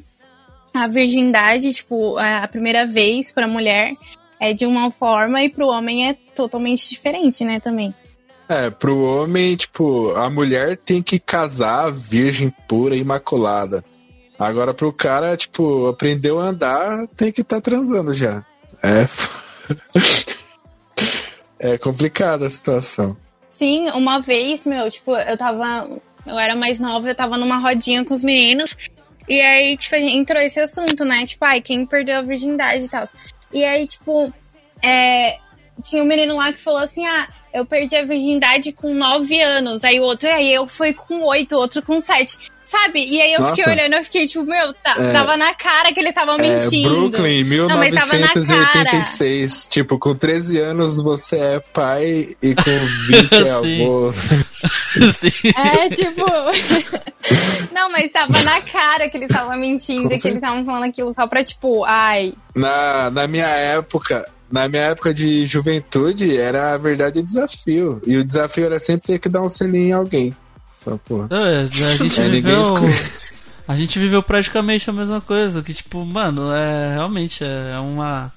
A virgindade, tipo, a primeira vez pra mulher é de uma forma e pro homem é totalmente diferente, né, também. É, pro homem, tipo, a mulher tem que casar virgem pura e imaculada. Agora pro cara, tipo, aprendeu a andar, tem que estar tá transando já. É. é complicada a situação. Sim, uma vez, meu, tipo, eu tava. Eu era mais nova, eu tava numa rodinha com os meninos. E aí, tipo, entrou esse assunto, né? Tipo, ai, quem perdeu a virgindade e tal. E aí, tipo, é, tinha um menino lá que falou assim: ah, eu perdi a virgindade com 9 anos. Aí o outro, aí eu fui com 8, outro com 7. Sabe? E aí eu Nossa. fiquei olhando, eu fiquei tipo, meu, tá- É. tava na cara que eles estavam É, mentindo. Brooklyn, Não, mas tava na 1986. Tipo, com 13 anos você é pai e com 20 é avô. Sim. É, tipo. Não, mas tava na cara que eles estavam mentindo Com e que eles estavam falando aquilo só pra, tipo, ai. Na, na minha época, na minha época de juventude, era a verdade e desafio. E o desafio era sempre ter que dar um selinho em alguém. Só, porra. É, a gente É, viveu. A gente viveu praticamente a mesma coisa. Que, tipo, mano, é realmente é uma.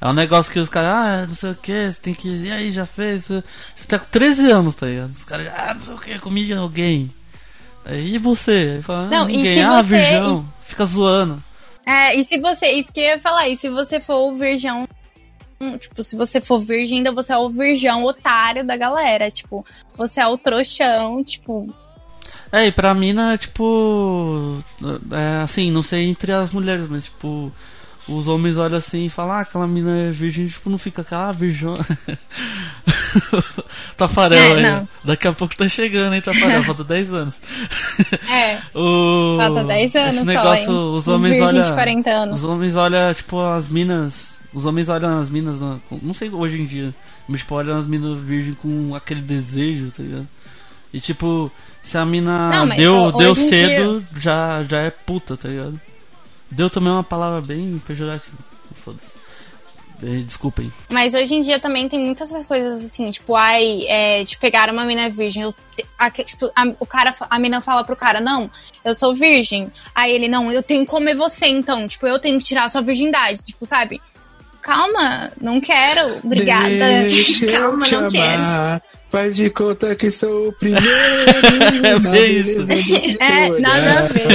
É um negócio que os caras, ah, não sei o que, você tem que. E aí, já fez? Você, você tá com 13 anos, tá ligado? Os caras, ah, não sei o que, comi alguém. Aí, E você? Fala, ah, Não, e ninguém, se ah, você- virgão. Fica zoando. É, e se você. Isso que eu ia falar, e se você for o virgão. Tipo, se você for virgem, ainda você é o virgão otário da galera. Tipo, você é o trouxão, tipo. É, e pra mina, tipo. É, assim, não sei entre as mulheres, mas tipo. Os homens olham assim e falam, ah, aquela mina é virgem, tipo, não fica aquela ah, virgão. Tafarel É, aí. Daqui a pouco tá chegando, hein, Tafarel, falta 10 anos. É, o... falta 10 anos Esse só, negócio, hein? os Um homens virgem olham. de 40 anos. Os homens olham, tipo, as minas. Os homens olham as minas. Não sei hoje em dia. Mas, tipo, olham as minas virgem com aquele desejo, tá ligado? E, tipo, se a mina Não, deu, deu cedo, já, já é puta, tá ligado? Deu também uma palavra bem pejorativa. Foda-se. Desculpem. Mas hoje em dia também tem muitas essas coisas assim, tipo, ai, é, de pegar uma mina virgem. eu te- a- tipo, a, o cara, a mina fala pro cara, não, eu sou virgem. Aí ele, não, eu tenho que comer você, então. Tipo, eu tenho que tirar a sua virgindade. Tipo, sabe? Calma, não quero. Obrigada. Deixa Calma, eu te não quero. Faz de conta que sou o primeiro. É isso. É, nada a ver.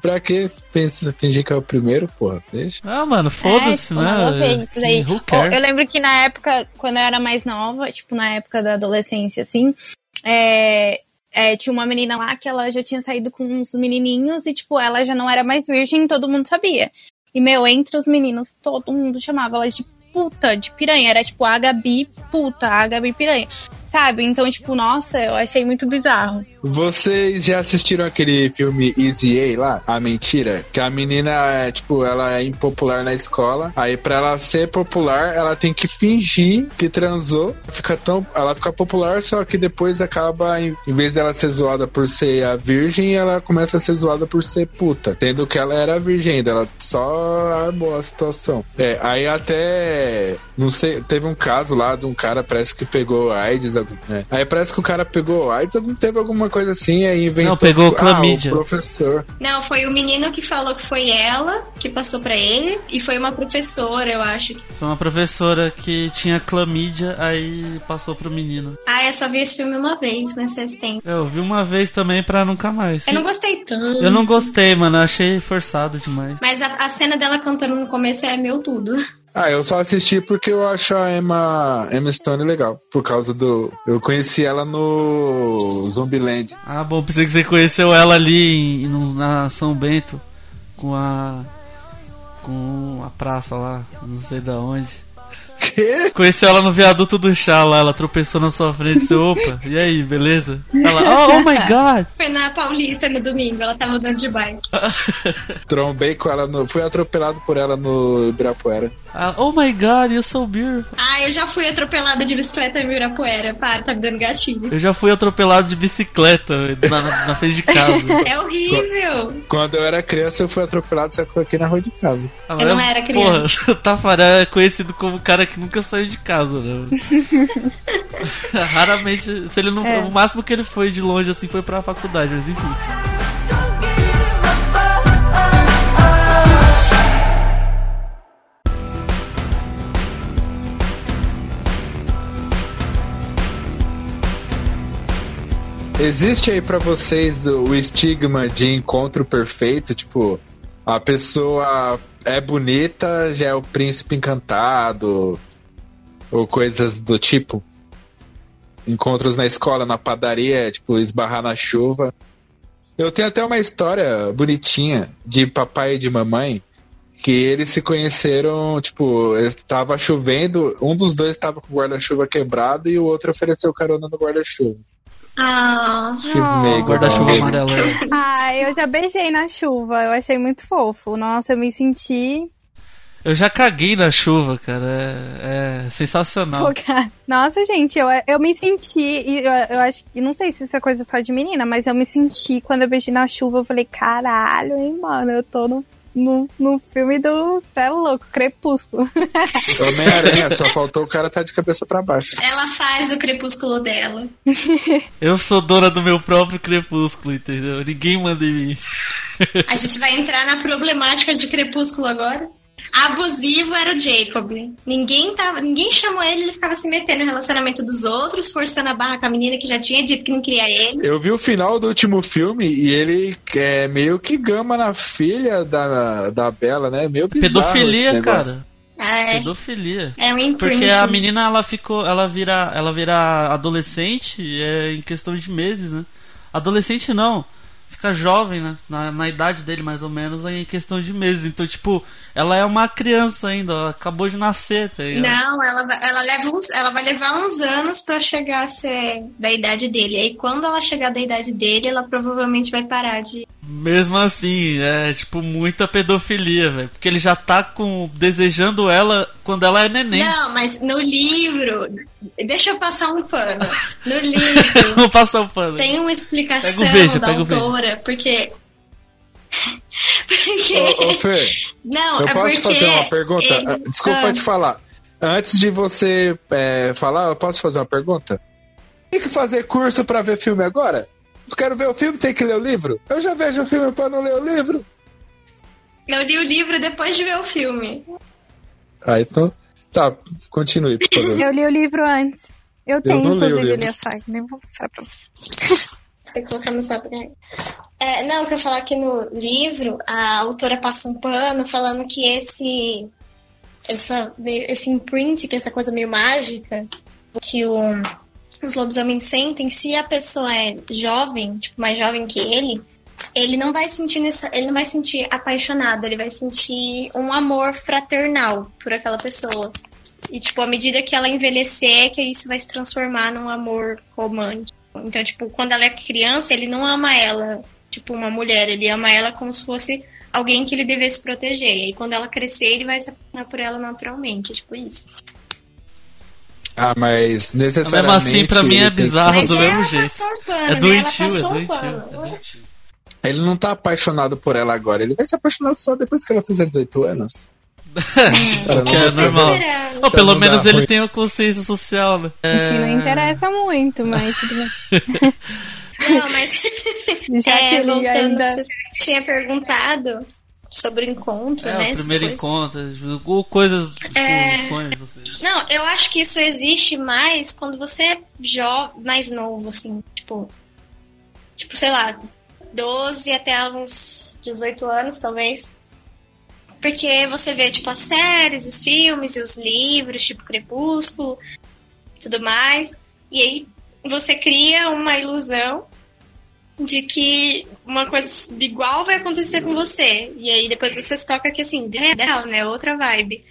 pra que pensa, fingir que é o primeiro, porra? Deixa. Ah, mano, É, foda-se, tipo, né? nada a ver isso daí. Who Ó, cares? Eu lembro que na época, quando eu era mais nova, tipo, na época da adolescência, assim, é, é, tinha uma menina lá que ela já tinha saído com uns menininhos e, tipo, ela já não era mais virgem, todo mundo sabia. E, meu, entre os meninos, todo mundo chamava ela de puta, de piranha. Era, tipo, a Gabi puta, a Gabi piranha. Sabe? Então, tipo, nossa, eu achei muito bizarro. Vocês já assistiram aquele filme Easy A lá? A mentira? Que a menina é, tipo, ela é impopular na escola. Aí pra ela ser popular, ela tem que fingir que transou. Fica tão, ela fica popular, só que depois acaba, em, vez dela ser zoada por ser a virgem, ela começa a ser zoada por ser puta. Tendo que ela era virgem, ela só armou a situação. É, aí até, não sei, teve um caso lá de um cara, parece que pegou AIDS, algum- né? Aí parece que o cara pegou AIDS, algum- teve alguma coisa assim, aí inventou... Não, pegou ah, clamídia. o professor. Não, foi o menino que falou que foi ela que passou pra ele e foi uma professora, eu acho. Foi uma professora que tinha clamídia, aí passou pro menino. Ah, eu só vi esse filme uma vez, mas faz tempo. Eu vi uma vez também pra nunca mais. Eu não gostei tanto. Eu não gostei, mano. Eu achei forçado demais. Mas a, a cena dela cantando no começo é meu tudo. Ah, eu só assisti porque eu acho a Emma, Emma Stone legal. Por causa do. Eu conheci ela no Zumbiland. Ah, bom, pensei que você conheceu ela ali em- na São Bento com a. com a praça lá, não sei da onde. Quê? Conheceu ela no viaduto do chá lá, ela tropeçou na sua frente, seu opa, e aí, beleza? Ela, oh, oh my god! Foi na Paulista no domingo, ela tava andando de bike. Trombei com ela, no, fui atropelado por ela no Ibirapuera. Ah, oh my god, you so beer. Ah, eu já fui atropelada de bicicleta em Ibirapuera. Para, tá me dando gatilho. Eu já fui atropelado de bicicleta na, na frente de casa. É horrível. Quando eu era criança, eu fui atropelado, só que aqui na rua de casa. Ah, Eu não era criança. Porra, o Tafarel é conhecido como o cara que nunca saiu de casa, né? Raramente, se ele não, É. o máximo que ele foi de longe assim foi pra faculdade, mas enfim. Existe aí pra vocês o estigma de encontro perfeito? Tipo, a pessoa é bonita, já é o príncipe encantado, ou coisas do tipo? Encontros na escola, na padaria, tipo, esbarrar na chuva. Eu tenho até uma história bonitinha de papai e de mamãe, que eles se conheceram, tipo, estava chovendo, um dos dois estava com o guarda-chuva quebrado e o outro ofereceu carona no guarda-chuva. Ah, meio Guarda-chuva amarelo. é. Ah, eu já beijei na chuva, eu achei muito fofo. Nossa, eu me senti Eu já caguei na chuva, cara. É, é sensacional. Nossa, gente, eu, eu me senti, e eu, eu acho que, não sei se isso é coisa só de menina, mas eu me senti quando eu beijei na chuva, eu falei, caralho, hein, mano, eu tô no, no, no filme do, cê é louco, Crepúsculo. Homem-Aranha, só faltou o cara estar de cabeça pra baixo. ela faz o crepúsculo dela. Eu sou dona do meu próprio crepúsculo, entendeu? Ninguém manda em mim. A gente vai entrar na problemática de crepúsculo agora. Abusivo era o Jacob. Ninguém tava, ninguém chamou ele, ele ficava se metendo no relacionamento dos outros, forçando a barra com a menina que já tinha dito que não queria ele. Eu vi o final do último filme e ele é meio que gama na filha da, da Bela, né? Meio bizarro Pedofilia, cara. É, Pedofilia. é um imprinting. Porque a menina, ela ficou. Ela vira. Ela vira adolescente é, em questão de meses, né? Adolescente não. Fica jovem, né? Na, na idade dele, mais ou menos, em questão de meses. Então, tipo, ela é uma criança ainda, ela acabou de nascer, tá? Não, ela, ela, leva uns, ela vai levar uns anos pra chegar a ser da idade dele. Aí quando ela chegar da idade dele, ela provavelmente vai parar de. Mesmo assim, é tipo muita pedofilia, velho. Porque ele já tá com desejando ela quando ela é neném. Não, mas no livro. Deixa eu passar um pano. No livro. Vou passar o pano. Tem uma explicação Pega o veja, da autora, porque. porque. Ô, ô, Fê, Não, eu é posso porque. fazer uma pergunta? ele- Ah, Desculpa Ah, te falar. Antes de você é, falar, eu posso fazer uma pergunta? Tem que fazer curso pra ver filme agora? Eu quero ver o filme, tem que ler o livro? Eu já vejo o filme pra não ler o livro. Eu li o livro depois de ver o filme. Ah, então. Tá, continue, por favor. Eu li o livro antes. Eu tenho, não li o inclusive, livro. ali a saga, nem vou mostrar pra você. Tem que colocar no aí. É, não, que eu falar que no livro a autora passa um pano falando que esse essa, esse imprint, que é essa coisa meio mágica que o, os lobisomens sentem, se a pessoa é jovem, tipo, mais jovem que ele, ele não vai sentir nessa, ele não vai sentir apaixonado, ele vai sentir um amor fraternal por aquela pessoa. E, tipo, à medida que ela envelhecer, que isso vai se transformar num amor romântico. Então, tipo, quando ela é criança, ele não ama ela, tipo, uma mulher, ele ama ela como se fosse alguém que ele devesse proteger. E aí, quando ela crescer, ele vai se apaixonar por ela naturalmente, tipo isso. Ah, mas Mesmo necessariamente. assim, pra mim é ele que- bizarro Mas do ela mesmo jeito. passou um pano, É né? Doentio, é doentio, é doentio. Ele não tá apaixonado por ela agora, ele vai se apaixonar só depois que ela fizer 18 anos. Que é normal. Ou pelo Então dá menos ele ruim. tem uma consciência social, né? Que não interessa muito, mas tudo bem. Não, mas Já que é, ele voltando, ainda. você tinha perguntado sobre o encontro, É, né? o primeiro encontro, ou coisas, tipo, É. sonhos. Assim. Não, eu acho que isso existe mais quando você é jovem, mais novo, assim, tipo. Tipo, sei lá, 12 até uns 18 anos, talvez. Porque você vê, tipo, as séries, os filmes e os livros, tipo Crepúsculo, tudo mais. E aí você cria uma ilusão de que uma coisa igual vai acontecer com você. E aí depois você se toca que, assim, é real, né? Outra vibe.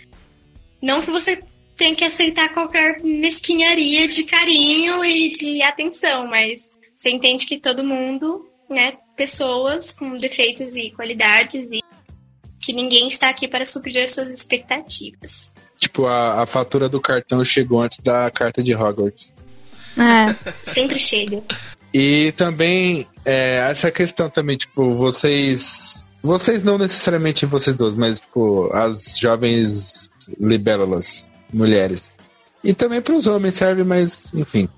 Não que você tem que aceitar qualquer mesquinharia de carinho e de atenção, mas você entende que todo mundo, né, pessoas com defeitos e qualidades e que ninguém está aqui para suprir as suas expectativas. Tipo, a, a fatura do cartão chegou antes da carta de Hogwarts. É. Sempre chega. E também, é, essa questão também, tipo, vocês. Vocês não necessariamente vocês dois, mas, tipo, as jovens libélulas, mulheres. E também para os homens serve, mas, enfim.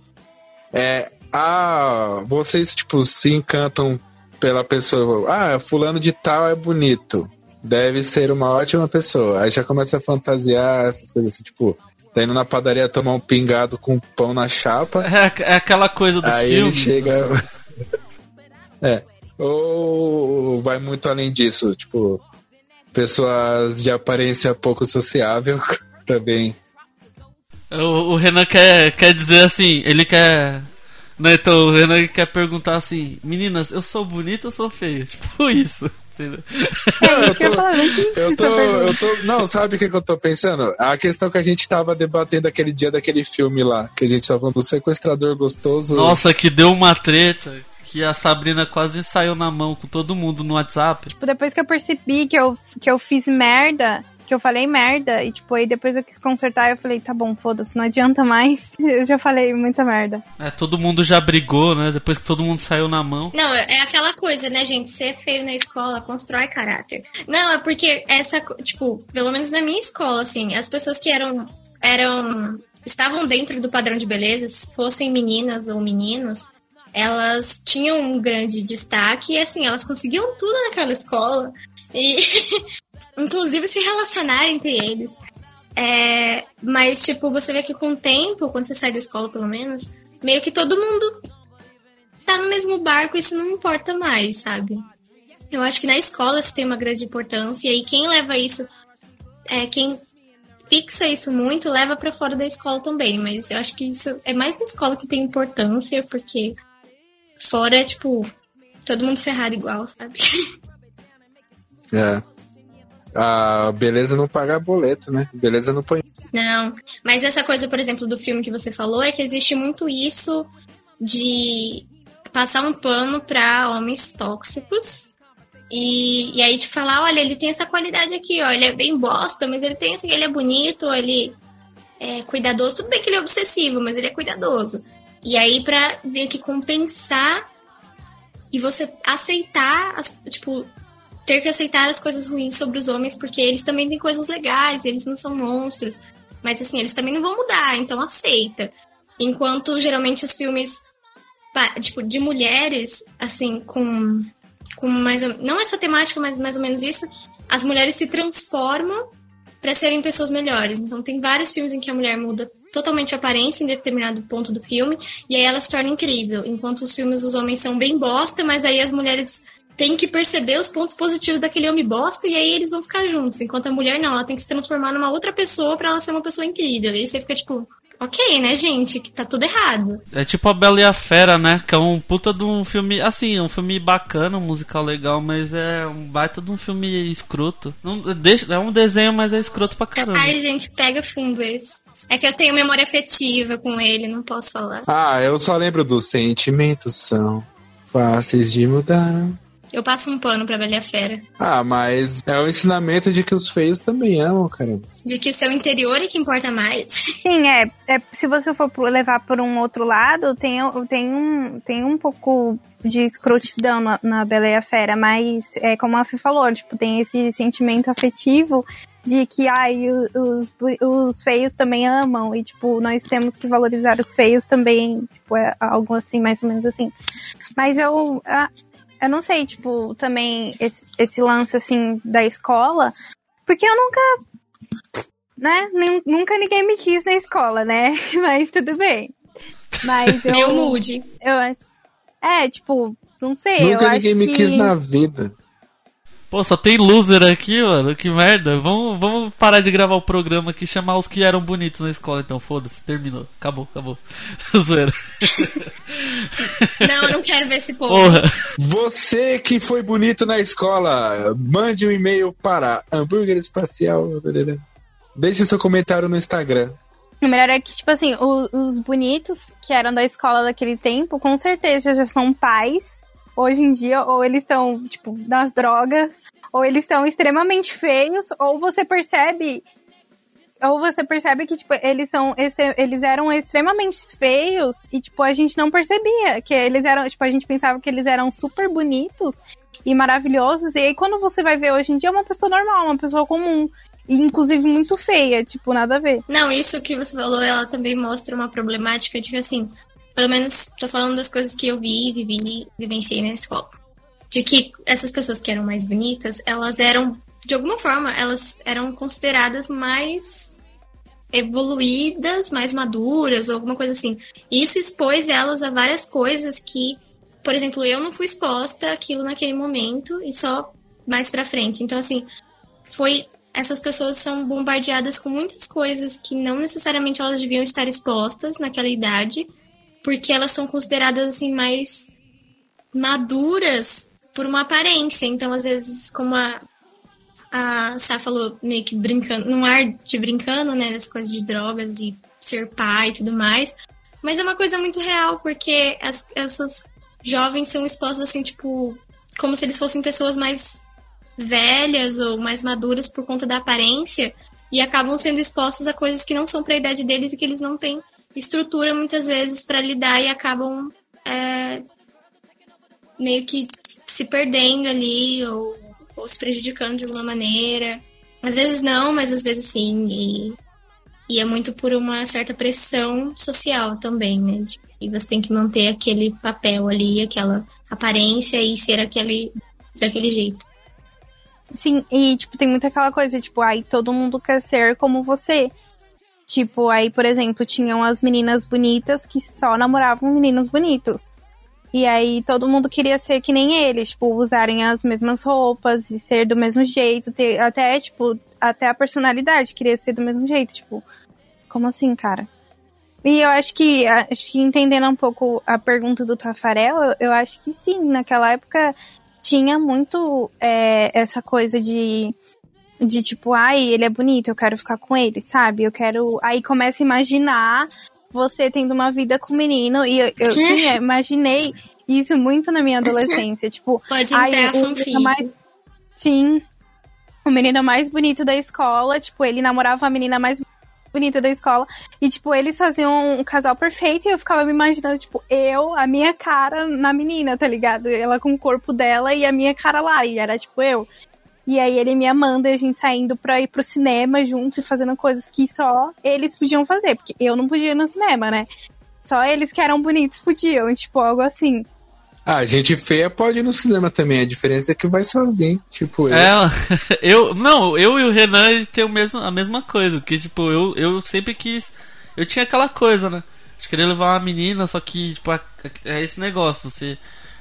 É, a, vocês, tipo, se encantam pela pessoa. Ah, fulano de tal é bonito. Deve ser uma ótima pessoa. Aí já começa a fantasiar essas coisas assim, tipo, tá indo na padaria tomar um pingado com pão na chapa. É, é aquela coisa dos Aí filmes. ele chega. é. Ou vai muito além disso, tipo, pessoas de aparência pouco sociável também. O, o Renan quer, quer dizer assim, ele quer. Né, então o Renan quer perguntar assim, meninas, eu sou bonito ou sou feio? Tipo isso. Entendeu? É eu não entendi Eu tô, pergunta. eu tô. Não, sabe o que, que eu tô pensando? A questão que a gente tava debatendo aquele dia daquele filme lá, que a gente tava falando do sequestrador gostoso. Nossa, que deu uma treta. Que a Sabrina quase saiu na mão com todo mundo no WhatsApp. Tipo, depois que eu percebi que eu, que eu fiz merda, que eu falei merda, e tipo, aí depois eu quis consertar, eu falei, tá bom, foda-se, não adianta mais. Eu já falei muita merda. É, todo mundo já brigou, né? Depois que todo mundo saiu na mão. Não, é aquela coisa, né, gente? Ser feio na escola constrói caráter. Não, é porque essa, tipo, pelo menos na minha escola, assim, as pessoas que eram, eram, estavam dentro do padrão de beleza, se fossem meninas ou meninos, elas tinham um grande destaque e, assim, elas conseguiam tudo naquela escola. E, inclusive, se relacionar entre eles. É, mas, tipo, você vê que com o tempo, quando você sai da escola, pelo menos, meio que todo mundo tá no mesmo barco, isso não importa mais, sabe? Eu acho que na escola isso tem uma grande importância e quem leva isso, é quem fixa isso muito, leva pra fora da escola também. Mas eu acho que isso é mais na escola que tem importância, porque fora é tipo todo mundo ferrado igual, sabe? É. A beleza não paga boleto, né? Beleza não põe. Não, mas essa coisa, por exemplo, do filme que você falou é que existe muito isso de passar um pano pra homens tóxicos. E, e aí te falar, olha, ele tem essa qualidade aqui, ó, ele é bem bosta, mas ele tem assim, ele é bonito, ele é cuidadoso, tudo bem que ele é obsessivo, mas ele é cuidadoso. E aí pra meio que compensar e você aceitar, as, tipo, ter que aceitar as coisas ruins sobre os homens, porque eles também têm coisas legais, eles não são monstros. Mas assim, eles também não vão mudar, então aceita. Enquanto geralmente os filmes tipo, de mulheres, assim, com, com mais ou, não essa temática, mas mais ou menos isso, as mulheres se transformam para serem pessoas melhores. Então tem vários filmes em que a mulher muda totalmente aparência em determinado ponto do filme e aí ela se torna incrível. Enquanto os filmes dos homens são bem bosta, mas aí as mulheres têm que perceber os pontos positivos daquele homem bosta e aí eles vão ficar juntos. Enquanto a mulher não, ela tem que se transformar numa outra pessoa para ela ser uma pessoa incrível. E aí você fica tipo, ok, né, gente? Que tá tudo errado. É tipo a Bela e a Fera, né? Que é um puta de um filme. Assim, é um filme bacana, um musical legal, mas é um baita de um filme escroto. Não, deixa, é um desenho, mas é escroto pra caramba. Ai, gente, pega fundo esse. É que eu tenho memória afetiva com ele, não posso falar. Ah, eu só lembro dos sentimentos são fáceis de mudar. Eu passo um pano pra Bela a Fera. Ah, mas é o ensinamento de que os feios também amam, caramba. De que seu interior é que importa mais. Sim, é, é. Se você for levar por um outro lado, tem, tem, um, tem um pouco de escrotidão na, na Bela e a Fera, mas é como a Fê falou, tipo, tem esse sentimento afetivo de que ai, os, os feios também amam e tipo, nós temos que valorizar os feios também, tipo, é algo assim, mais ou menos assim. Mas eu, ah, eu não sei, tipo, também esse, esse lance assim da escola, porque eu nunca né? Nem- Nunca ninguém me quis na escola, né? Mas tudo bem. Mas eu. Meu mood. Eu acho. É, tipo, não sei, eu Nunca acho ninguém me que. quis na vida. Pô, só tem loser aqui, mano. Que merda. Vamos, vamos parar de gravar o programa aqui e chamar os que eram bonitos na escola, então. Foda-se, terminou. Acabou, acabou. Zoeira. Não, eu não quero ver esse povo. Porra. Você que foi bonito na escola, mande um e-mail para hambúrguer espacial. Deixe seu comentário no Instagram. O melhor é que, tipo assim, o, os bonitos que eram da escola daquele tempo, com certeza já são pais hoje em dia, ou eles estão, tipo, nas drogas, ou eles estão extremamente feios, ou você percebe. Ou você percebe que, tipo, eles são. Eles eram extremamente feios e, tipo, a gente não percebia. Que eles eram. Tipo, a gente pensava que eles eram super bonitos e maravilhosos. E aí, quando você vai ver hoje em dia, é uma pessoa normal, uma pessoa comum. Inclusive, muito feia, tipo, nada a ver. Não, isso que você falou, ela também mostra uma problemática de que, assim, pelo menos tô falando das coisas que eu vi, vivi, vivenciei na escola. De que essas pessoas que eram mais bonitas, elas eram, de alguma forma, elas eram consideradas mais evoluídas, mais maduras, ou alguma coisa assim. Isso expôs elas a várias coisas que, por exemplo, eu não fui exposta àquilo naquele momento e só mais pra frente. Então, assim, foi. Essas pessoas são bombardeadas com muitas coisas que não necessariamente elas deviam estar expostas naquela idade porque elas são consideradas assim mais maduras por uma aparência. Então, às vezes, como a, a Sá falou, meio que brincando, num ar de brincando, né, das coisas de drogas e ser pai e tudo mais. Mas é uma coisa muito real, porque as, essas jovens são expostas assim, tipo, como se eles fossem pessoas mais velhas ou mais maduras por conta da aparência e acabam sendo expostas a coisas que não são para a idade deles e que eles não têm estrutura muitas vezes para lidar e acabam é, meio que se perdendo ali ou, ou, se prejudicando de alguma maneira. Às vezes não, mas às vezes sim. E, e é muito por uma certa pressão social também, né? E você tem que manter aquele papel ali, aquela aparência e ser aquele daquele jeito. Sim, e tipo, tem muita aquela coisa, tipo, ai, todo mundo quer ser como você. Tipo, aí, por exemplo, tinham as meninas bonitas que só namoravam meninos bonitos. E aí todo mundo queria ser que nem eles, tipo, usarem as mesmas roupas e ser do mesmo jeito, ter até, tipo, até a personalidade queria ser do mesmo jeito, tipo, como assim, cara? E eu acho que, acho que entendendo um pouco a pergunta do Tafarel, eu, eu acho que sim, naquela época tinha muito é, essa coisa de de tipo, ai, ele é bonito, eu quero ficar com ele, sabe? Eu quero. Aí começa a imaginar você tendo uma vida com o menino. E eu, eu sim, eu imaginei isso muito na minha adolescência. Tipo, Pode ai, o mais. Sim. O menino mais bonito da escola, tipo, ele namorava a menina mais bonita da escola. E, tipo, eles faziam um casal perfeito e eu ficava me imaginando, tipo, eu, a minha cara na menina, tá ligado? Ela com o corpo dela e a minha cara lá. E era, tipo, eu. E aí ele me amando e a gente saindo pra ir pro cinema junto e fazendo coisas que só eles podiam fazer, porque eu não podia ir no cinema, né? Só eles que eram bonitos podiam, tipo, algo assim. Ah, gente feia pode ir no cinema também. A diferença é que vai sozinho, tipo eu. É, eu não, eu e o Renan a gente tem o mesmo, a mesma coisa, que tipo, eu, eu sempre quis, eu tinha aquela coisa, né? De querer levar uma menina, só que tipo, é esse negócio, você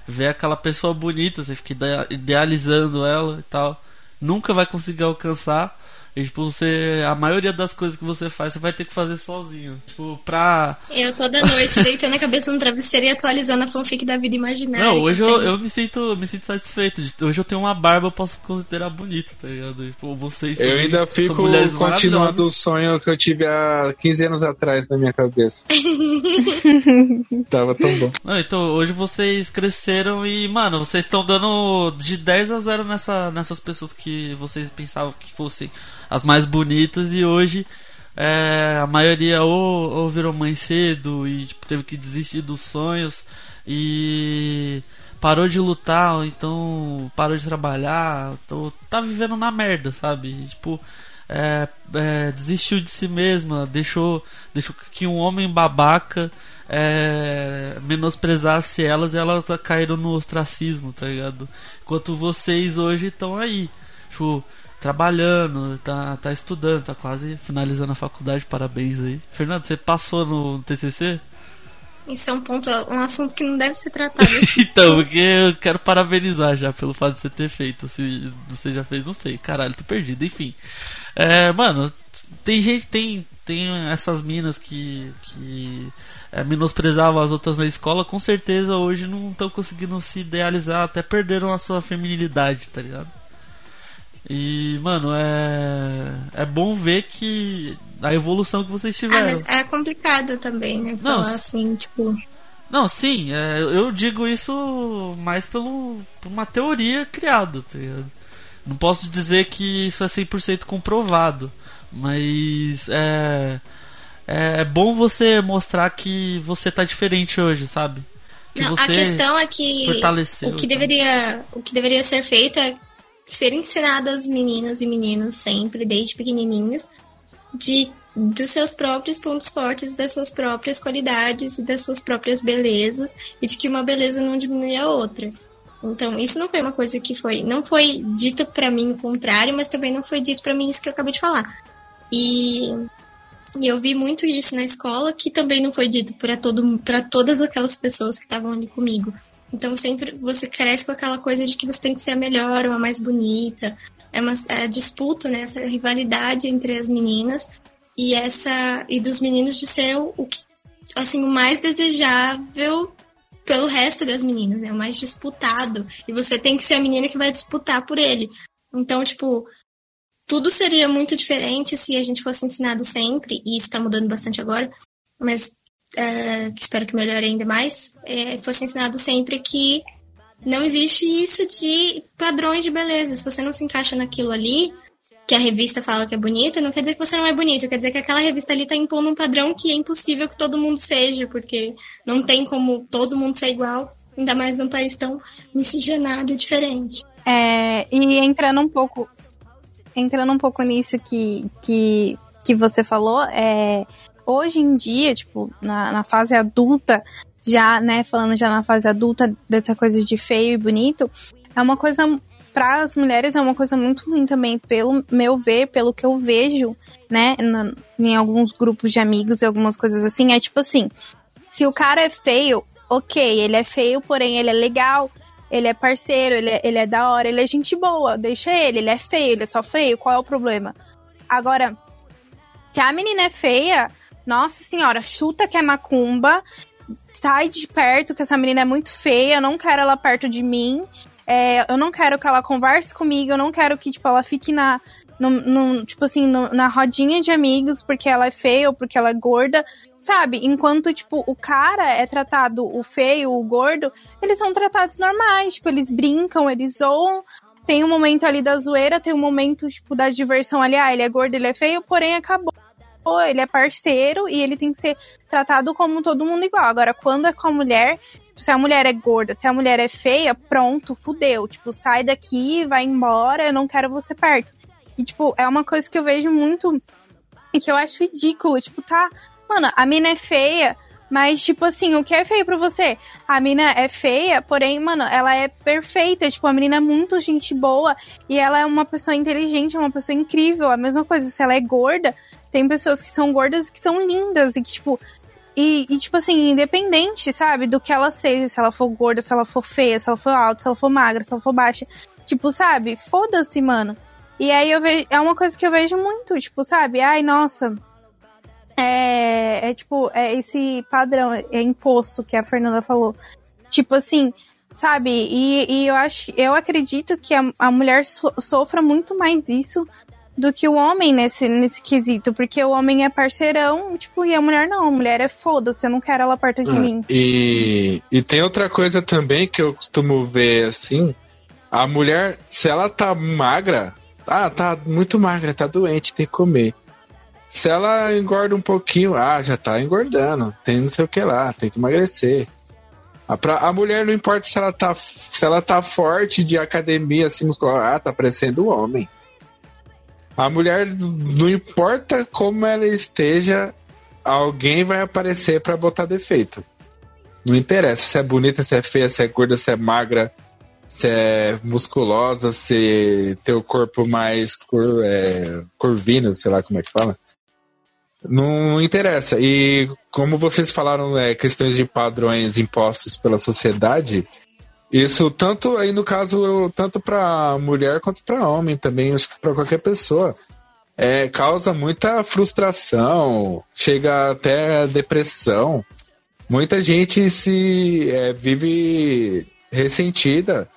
vê aquela pessoa bonita, você fica idealizando ela e tal nunca vai conseguir alcançar. E, tipo, você. A maioria das coisas que você faz, você vai ter que fazer sozinho. Tipo, pra. Eu toda noite deitando a cabeça no travesseiro e atualizando a fanfic da vida imaginária. Não, hoje eu, eu, me sinto me sinto satisfeito. Hoje eu tenho uma barba, eu posso considerar bonito, tá ligado? Tipo, vocês. Eu ainda fico continuando o sonho que eu tive há 15 anos atrás na minha cabeça. Tava tão bom. Não, então, hoje vocês cresceram e, mano, vocês estão dando de 10 a 0 nessa, nessas pessoas que vocês pensavam que fossem as mais bonitas e hoje é, a maioria ou, ou virou mãe cedo e tipo, teve que desistir dos sonhos e parou de lutar, ou então parou de trabalhar, então, tá vivendo na merda, sabe? Tipo, é, é, desistiu de si mesma, deixou, deixou que um homem babaca é, menosprezasse elas e elas caíram no ostracismo, tá ligado? Enquanto vocês hoje estão aí, tipo, trabalhando, tá, tá estudando, tá quase finalizando a faculdade, parabéns aí. Fernando, você passou no TCC? Isso é um ponto, um assunto que não deve ser tratado. então, porque eu quero parabenizar já pelo fato de você ter feito. Se você já fez, não sei. Caralho, tô perdido. Enfim. É, mano, tem gente, tem, tem essas minas que, que é, menosprezavam as outras na escola. Com certeza hoje não estão conseguindo se idealizar, até perderam a sua feminilidade, tá ligado? E, mano, é. É bom ver que. A evolução que vocês tiveram. Ah, mas é complicado também, né? Não, Falar assim, tipo. Não, sim, é, eu digo isso mais pelo, por uma teoria criada, tá ligado? Não posso dizer que isso é 100% comprovado, mas é, é, é bom você mostrar que você tá diferente hoje, sabe? Que Não, a questão é que o que deveria o que deveria ser feito é ser ensinado às meninas e meninos sempre desde pequenininhos de dos seus próprios pontos fortes, das suas próprias qualidades e das suas próprias belezas e de que uma beleza não diminui a outra. Então, isso não foi uma coisa que foi, não foi dito para mim o contrário, mas também não foi dito para mim isso que eu acabei de falar. E, e eu vi muito isso na escola, que também não foi dito para todo para todas aquelas pessoas que estavam ali comigo. Então, sempre você cresce com aquela coisa de que você tem que ser a melhor ou a mais bonita. É uma é disputa, né, essa rivalidade entre as meninas e essa e dos meninos de ser o, o assim o mais desejável pelo resto das meninas, né? O mais disputado. E você tem que ser a menina que vai disputar por ele. Então, tipo, tudo seria muito diferente se a gente fosse ensinado sempre, e isso tá mudando bastante agora, mas uh, espero que melhore ainda mais, é, fosse ensinado sempre que não existe isso de padrões de beleza. Se você não se encaixa naquilo ali, que a revista fala que é bonita, não quer dizer que você não é bonita, quer dizer que aquela revista ali tá impondo um padrão que é impossível que todo mundo seja, porque não tem como todo mundo ser igual, ainda mais num país tão miscigenado e diferente. É, e entrando um pouco entrando um pouco nisso que, que, que você falou, é, hoje em dia, tipo, na, na fase adulta, já, né, falando já na fase adulta dessa coisa de feio e bonito, é uma coisa para as mulheres é uma coisa muito ruim também, pelo meu ver, pelo que eu vejo, né, na, em alguns grupos de amigos e algumas coisas assim, é tipo assim, se o cara é feio, ok, ele é feio, porém ele é legal, ele é parceiro, ele é, ele é da hora, ele é gente boa, deixa ele, ele é feio, ele é só feio, qual é o problema? Agora, se a menina é feia, nossa senhora, chuta que é macumba, sai de perto que essa menina é muito feia, eu não quero ela perto de mim, é, eu não quero que ela converse comigo, eu não quero que, tipo, ela fique na. No, no, tipo assim, no, na rodinha de amigos porque ela é feia ou porque ela é gorda, sabe? Enquanto, tipo, o cara é tratado, o feio, o gordo, eles são tratados normais, tipo, eles brincam, eles zoam. Tem um momento ali da zoeira, tem um momento, tipo, da diversão ali, ah, ele é gordo, ele é feio, porém acabou ele é parceiro e ele tem que ser tratado como todo mundo igual. Agora, quando é com a mulher, se a mulher é gorda, se a mulher é feia, pronto, fudeu. Tipo, sai daqui, vai embora, eu não quero você perto. E, tipo, é uma coisa que eu vejo muito e que eu acho ridículo. Tipo, tá, mano, a mina é feia, mas, tipo assim, o que é feio pra você? A mina é feia, porém, mano, ela é perfeita. Tipo, a menina é muito gente boa e ela é uma pessoa inteligente, é uma pessoa incrível. A mesma coisa, se ela é gorda, tem pessoas que são gordas que são lindas e que, tipo, e, e, tipo assim, independente, sabe, do que ela seja, se ela for gorda, se ela for feia, se ela for alta, se ela for magra, se ela for baixa. Tipo, sabe, foda-se, mano. E aí eu vejo. É uma coisa que eu vejo muito, tipo, sabe? Ai, nossa. É, é tipo, é esse padrão, é imposto que a Fernanda falou. Tipo assim, sabe? E, e eu acho, eu acredito que a, a mulher so, sofra muito mais isso do que o homem nesse, nesse quesito, porque o homem é parceirão, tipo, e a mulher não, a mulher é foda-se, eu não quero ela perto de ah, mim. E, e tem outra coisa também que eu costumo ver assim, a mulher, se ela tá magra, ah, tá muito magra, tá doente, tem que comer. Se ela engorda um pouquinho, ah, já tá engordando, tem não sei o que lá, tem que emagrecer. A, pra, a mulher não importa se ela tá, se ela tá forte de academia, assim, muscular, ah, tá parecendo um homem. A mulher, não importa como ela esteja, alguém vai aparecer para botar defeito. Não interessa se é bonita, se é feia, se é gorda, se é magra, se é musculosa, se tem o corpo mais cur, é, curvino, sei lá como é que fala. Não interessa. E como vocês falaram, é, questões de padrões impostos pela sociedade, isso tanto aí no caso, tanto para mulher quanto para homem também, acho que para qualquer pessoa. É, causa muita frustração, chega até depressão. Muita gente se é, vive ressentida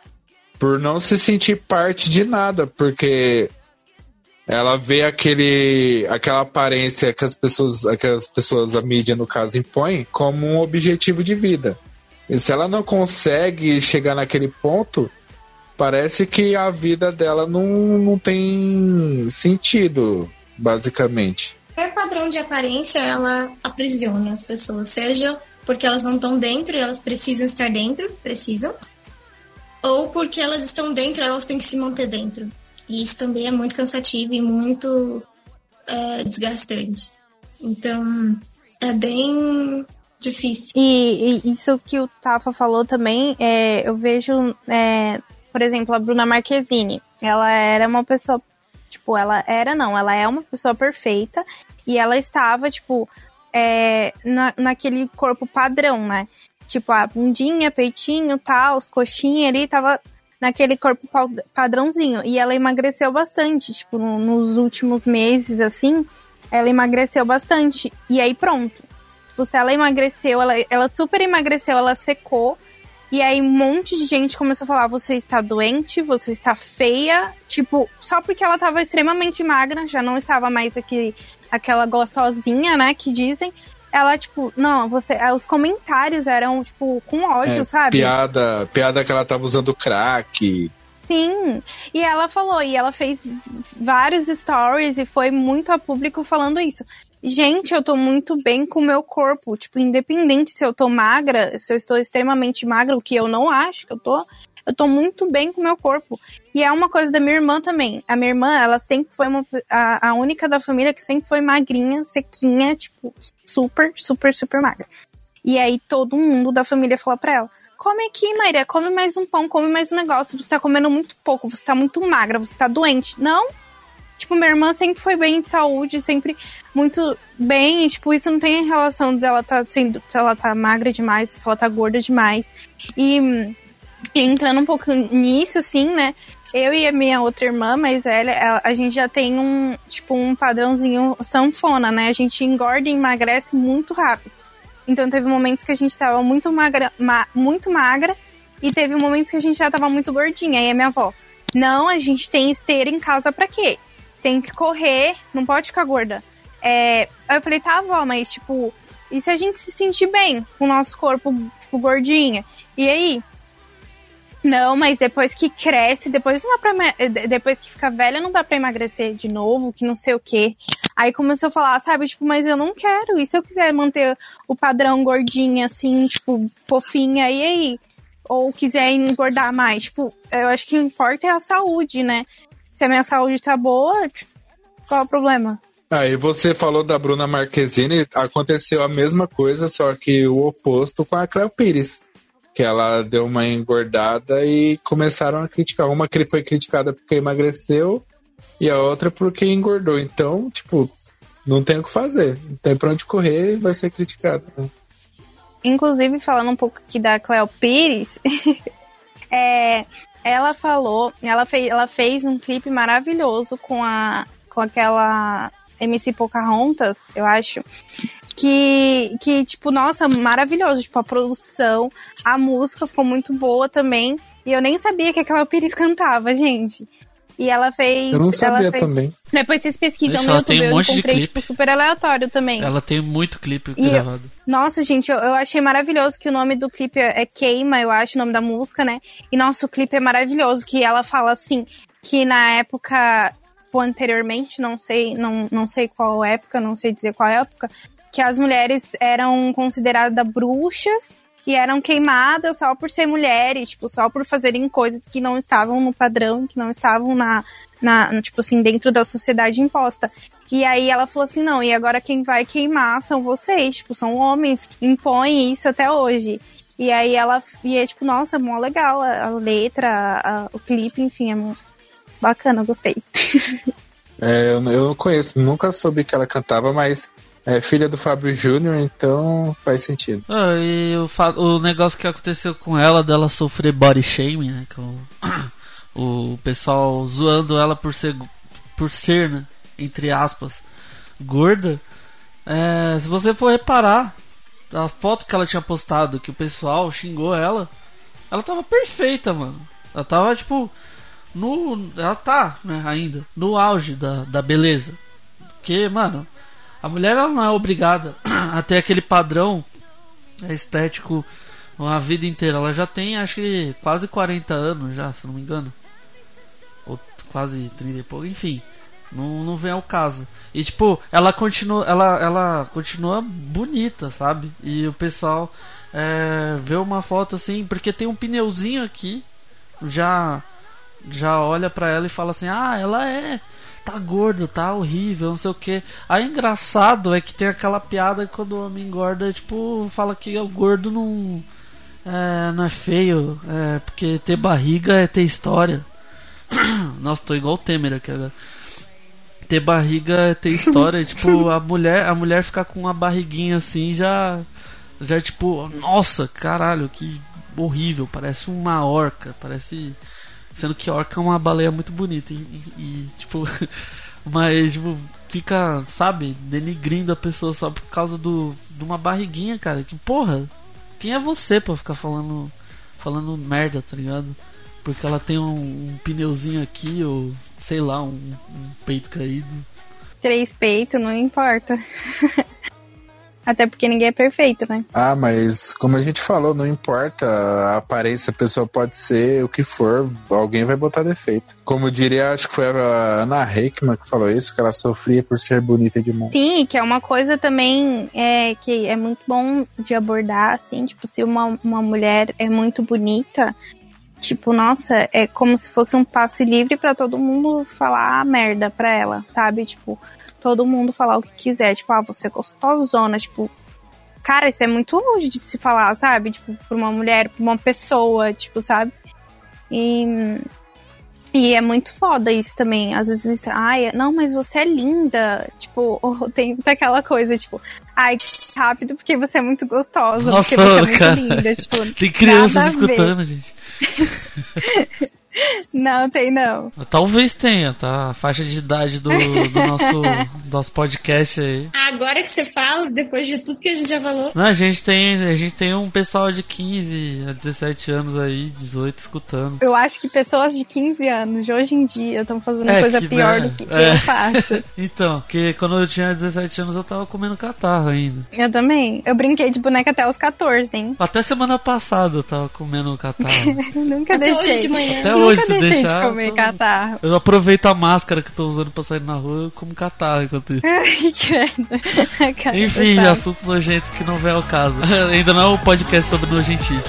por não se sentir parte de nada, porque ela vê aquele aquela aparência que as pessoas, aquelas pessoas, a mídia no caso impõe como um objetivo de vida. E se ela não consegue chegar naquele ponto, parece que a vida dela não, não tem sentido, basicamente. Qualquer padrão de aparência, ela aprisiona as pessoas, seja porque elas não estão dentro e elas precisam estar dentro, precisam, ou porque elas estão dentro elas têm que se manter dentro. E isso também é muito cansativo e muito é, desgastante. Então, é bem difícil. E, e, isso que o Tafa falou também, é, eu vejo, é, por exemplo, a Bruna Marquezine. Ela era uma pessoa, tipo, ela era não, ela é uma pessoa perfeita e ela estava, tipo, é, na, naquele corpo padrão, né? Tipo, a bundinha, peitinho, tal, os coxinhas ali, tava naquele corpo padrãozinho. E ela emagreceu bastante, tipo, no, nos últimos meses, assim, ela emagreceu bastante. E aí pronto. Tipo, se ela emagreceu, ela, ela super emagreceu, ela secou. E aí um monte de gente começou a falar: você está doente, você está feia. Tipo, só porque ela estava extremamente magra, já não estava mais aqui, aquela gostosinha, né? Que dizem ela, tipo, não, você. É, os comentários eram, tipo, com ódio, é, sabe? Piada, piada que ela tava usando crack. Sim, e ela falou, e ela fez vários stories e foi muito a público falando isso. Gente, eu tô muito bem com o meu corpo, tipo, independente se eu tô magra, se eu estou extremamente magra, o que eu não acho que eu tô, eu tô muito bem com o meu corpo. E é uma coisa da minha irmã também. A minha irmã, ela sempre foi uma, a, a única da família que sempre foi magrinha, sequinha, tipo, super, super, super magra. E aí todo mundo da família falou pra ela: come aqui, Maria, come mais um pão, come mais um negócio. Você tá comendo muito pouco, você tá muito magra, você tá doente. Não. Tipo, minha irmã sempre foi bem de saúde, sempre muito bem. E, tipo, isso não tem relação de ela tá sendo, se ela tá magra demais, se ela tá gorda demais. E e entrando um pouco nisso, assim, né? Eu e a minha outra irmã mais velha, a, gente já tem um, tipo, um padrãozinho sanfona, né? A gente engorda e emagrece muito rápido. Então teve momentos que a gente tava muito magra, ma, muito magra e teve momentos que a gente já tava muito gordinha. Aí a minha avó, não, a gente tem esteira em casa para quê? Tem que correr, não pode ficar gorda. É, aí eu falei, tá, avó, mas tipo, e se a gente se sentir bem com o nosso corpo, tipo, gordinha? E aí? Não, mas depois que cresce, depois não dá pra, depois que fica velha, não dá pra emagrecer de novo, que não sei o quê. Aí começou a falar, sabe, tipo, mas eu não quero. E se eu quiser manter o padrão gordinha, assim, tipo, fofinha, e aí? Ou quiser engordar mais? Tipo, eu acho que o que importa é a saúde, né? Se a minha saúde tá boa, qual é o problema? Aí ah, você falou da Bruna Marquezine, aconteceu a mesma coisa, só que o oposto com a Cleo Pires que ela deu uma engordada e começaram a criticar. Uma que foi criticada porque emagreceu e a outra porque engordou. Então, tipo, não tem o que fazer. Não tem pra onde correr e vai ser criticada. Né? Inclusive, falando um pouco aqui da Cleo Pires, é, ela falou, ela fez, ela fez um clipe maravilhoso com a com aquela MC Pocahontas, eu acho, que, que, tipo, nossa, maravilhoso. Tipo, a produção, a música ficou muito boa também. E eu nem sabia que aquela Pires cantava, gente. E ela fez. Eu não sabia fez... também. Depois vocês pesquisam Deixa, no YouTube, um eu encontrei, tipo, super aleatório também. Ela tem muito clipe e gravado. nossa, gente, eu, eu, achei maravilhoso que o nome do clipe é Queima, eu acho, o nome da música, né? E nosso clipe é maravilhoso, que ela fala assim, que na época, anteriormente, não sei, não, não sei qual época, não sei dizer qual época, que as mulheres eram consideradas bruxas e eram queimadas só por ser mulheres, tipo, só por fazerem coisas que não estavam no padrão, que não estavam na, na tipo assim, dentro da sociedade imposta. E aí ela falou assim, não, e agora quem vai queimar são vocês, tipo, são homens que impõem isso até hoje. E aí ela, e é tipo, nossa, mó legal a, a letra, a, o clipe, enfim, é bacana, gostei. É, eu, conheço, nunca soube que ela cantava, mas é filha do Fábio Júnior, então faz sentido. Ah, e o, o negócio que aconteceu com ela, dela sofrer body shaming, né? Com o, pessoal zoando ela por ser, por ser, né? Entre aspas, gorda. É, se você for reparar, a foto que ela tinha postado, que o pessoal xingou ela, ela tava perfeita, mano. Ela tava, tipo, no. Ela tá, né, ainda, no auge da, da beleza. Porque, mano, a mulher não é obrigada a ter aquele padrão estético a vida inteira. Ela já tem, acho que, quase 40 anos já, se não me engano. Ou quase 30 e pouco, enfim. Não, não vem ao caso. E tipo, ela continua, ela, ela continua bonita, sabe? E o pessoal é, vê uma foto assim, porque tem um pneuzinho aqui, já já olha pra ela e fala assim: "Ah, ela é tá gordo, tá horrível, não sei o que. Aí engraçado é que tem aquela piada quando o homem engorda, tipo, fala que o gordo não é, não é feio, é porque ter barriga é ter história. Nossa, tô igual o Temer aqui agora ter barriga é ter história. tipo, a mulher, a mulher ficar com uma barriguinha assim já. Já tipo, nossa, caralho, que horrível. Parece uma orca. Parece. Sendo que orca é uma baleia muito bonita. E, e, e tipo. Mas, tipo, fica, sabe, denigrindo a pessoa só por causa do, de uma barriguinha, cara. Que porra, quem é você pra ficar falando. Falando merda, tá ligado? Porque ela tem um, um pneuzinho aqui, ou sei lá, um, um peito caído. Três peitos, não importa. Até porque ninguém é perfeito, né? Ah, mas como a gente falou, não importa a aparência, a pessoa pode ser o que for, alguém vai botar defeito. Como diria, acho que foi a Ana Hickman que falou isso, que ela sofria por ser bonita demais. Sim, que é uma coisa também é, que é muito bom de abordar, assim, tipo, se uma, uma mulher é muito bonita, Tipo, nossa, é como se fosse um passe livre para todo mundo falar merda pra ela, sabe? Tipo, todo mundo falar o que quiser. Tipo, ah, você é gostosona. Tipo, cara, isso é muito longe de se falar, sabe? Tipo, pra uma mulher, pra uma pessoa, tipo, sabe? E e é muito foda isso também. Às vezes, ai, não, mas você é linda. Tipo, tem aquela coisa, tipo, ai, rápido porque você é muito gostosa. Nossa, porque você é cara. muito linda. Tipo, tem crianças escutando, gente. Não, tem não. Talvez tenha, tá? A faixa de idade do, do nosso, nosso podcast aí. Agora que você fala, depois de tudo que a gente já falou. Não, a gente tem, a gente tem um pessoal de 15 a 17 anos aí, 18 escutando. Eu acho que pessoas de 15 anos de hoje em dia estão fazendo É, coisa que, pior né, do que é. eu faço. Então, porque quando eu tinha 17 anos eu tava comendo catarro ainda. Eu também. Eu brinquei de boneca até os 14, hein? Até semana passada eu tava comendo catarro. Nunca Até deixei. hoje de manhã. Até Nunca hoje, se deixar. de comer eu tô- catarro. Eu aproveito a máscara que eu tô usando pra sair na rua, eu como catarro enquanto isso. Ai, credo. Enfim, sabe? assuntos nojentos que não vem ao caso. Ainda não é um podcast sobre nojentices.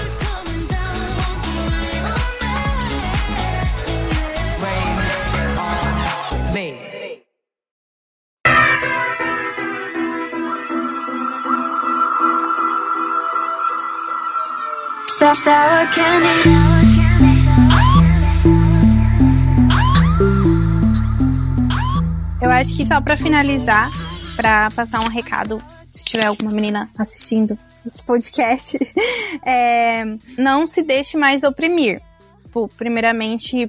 Sour candy. Eu acho que só pra finalizar, pra passar um recado, se tiver alguma menina assistindo esse podcast, é, não se deixe mais oprimir. Tipo, primeiramente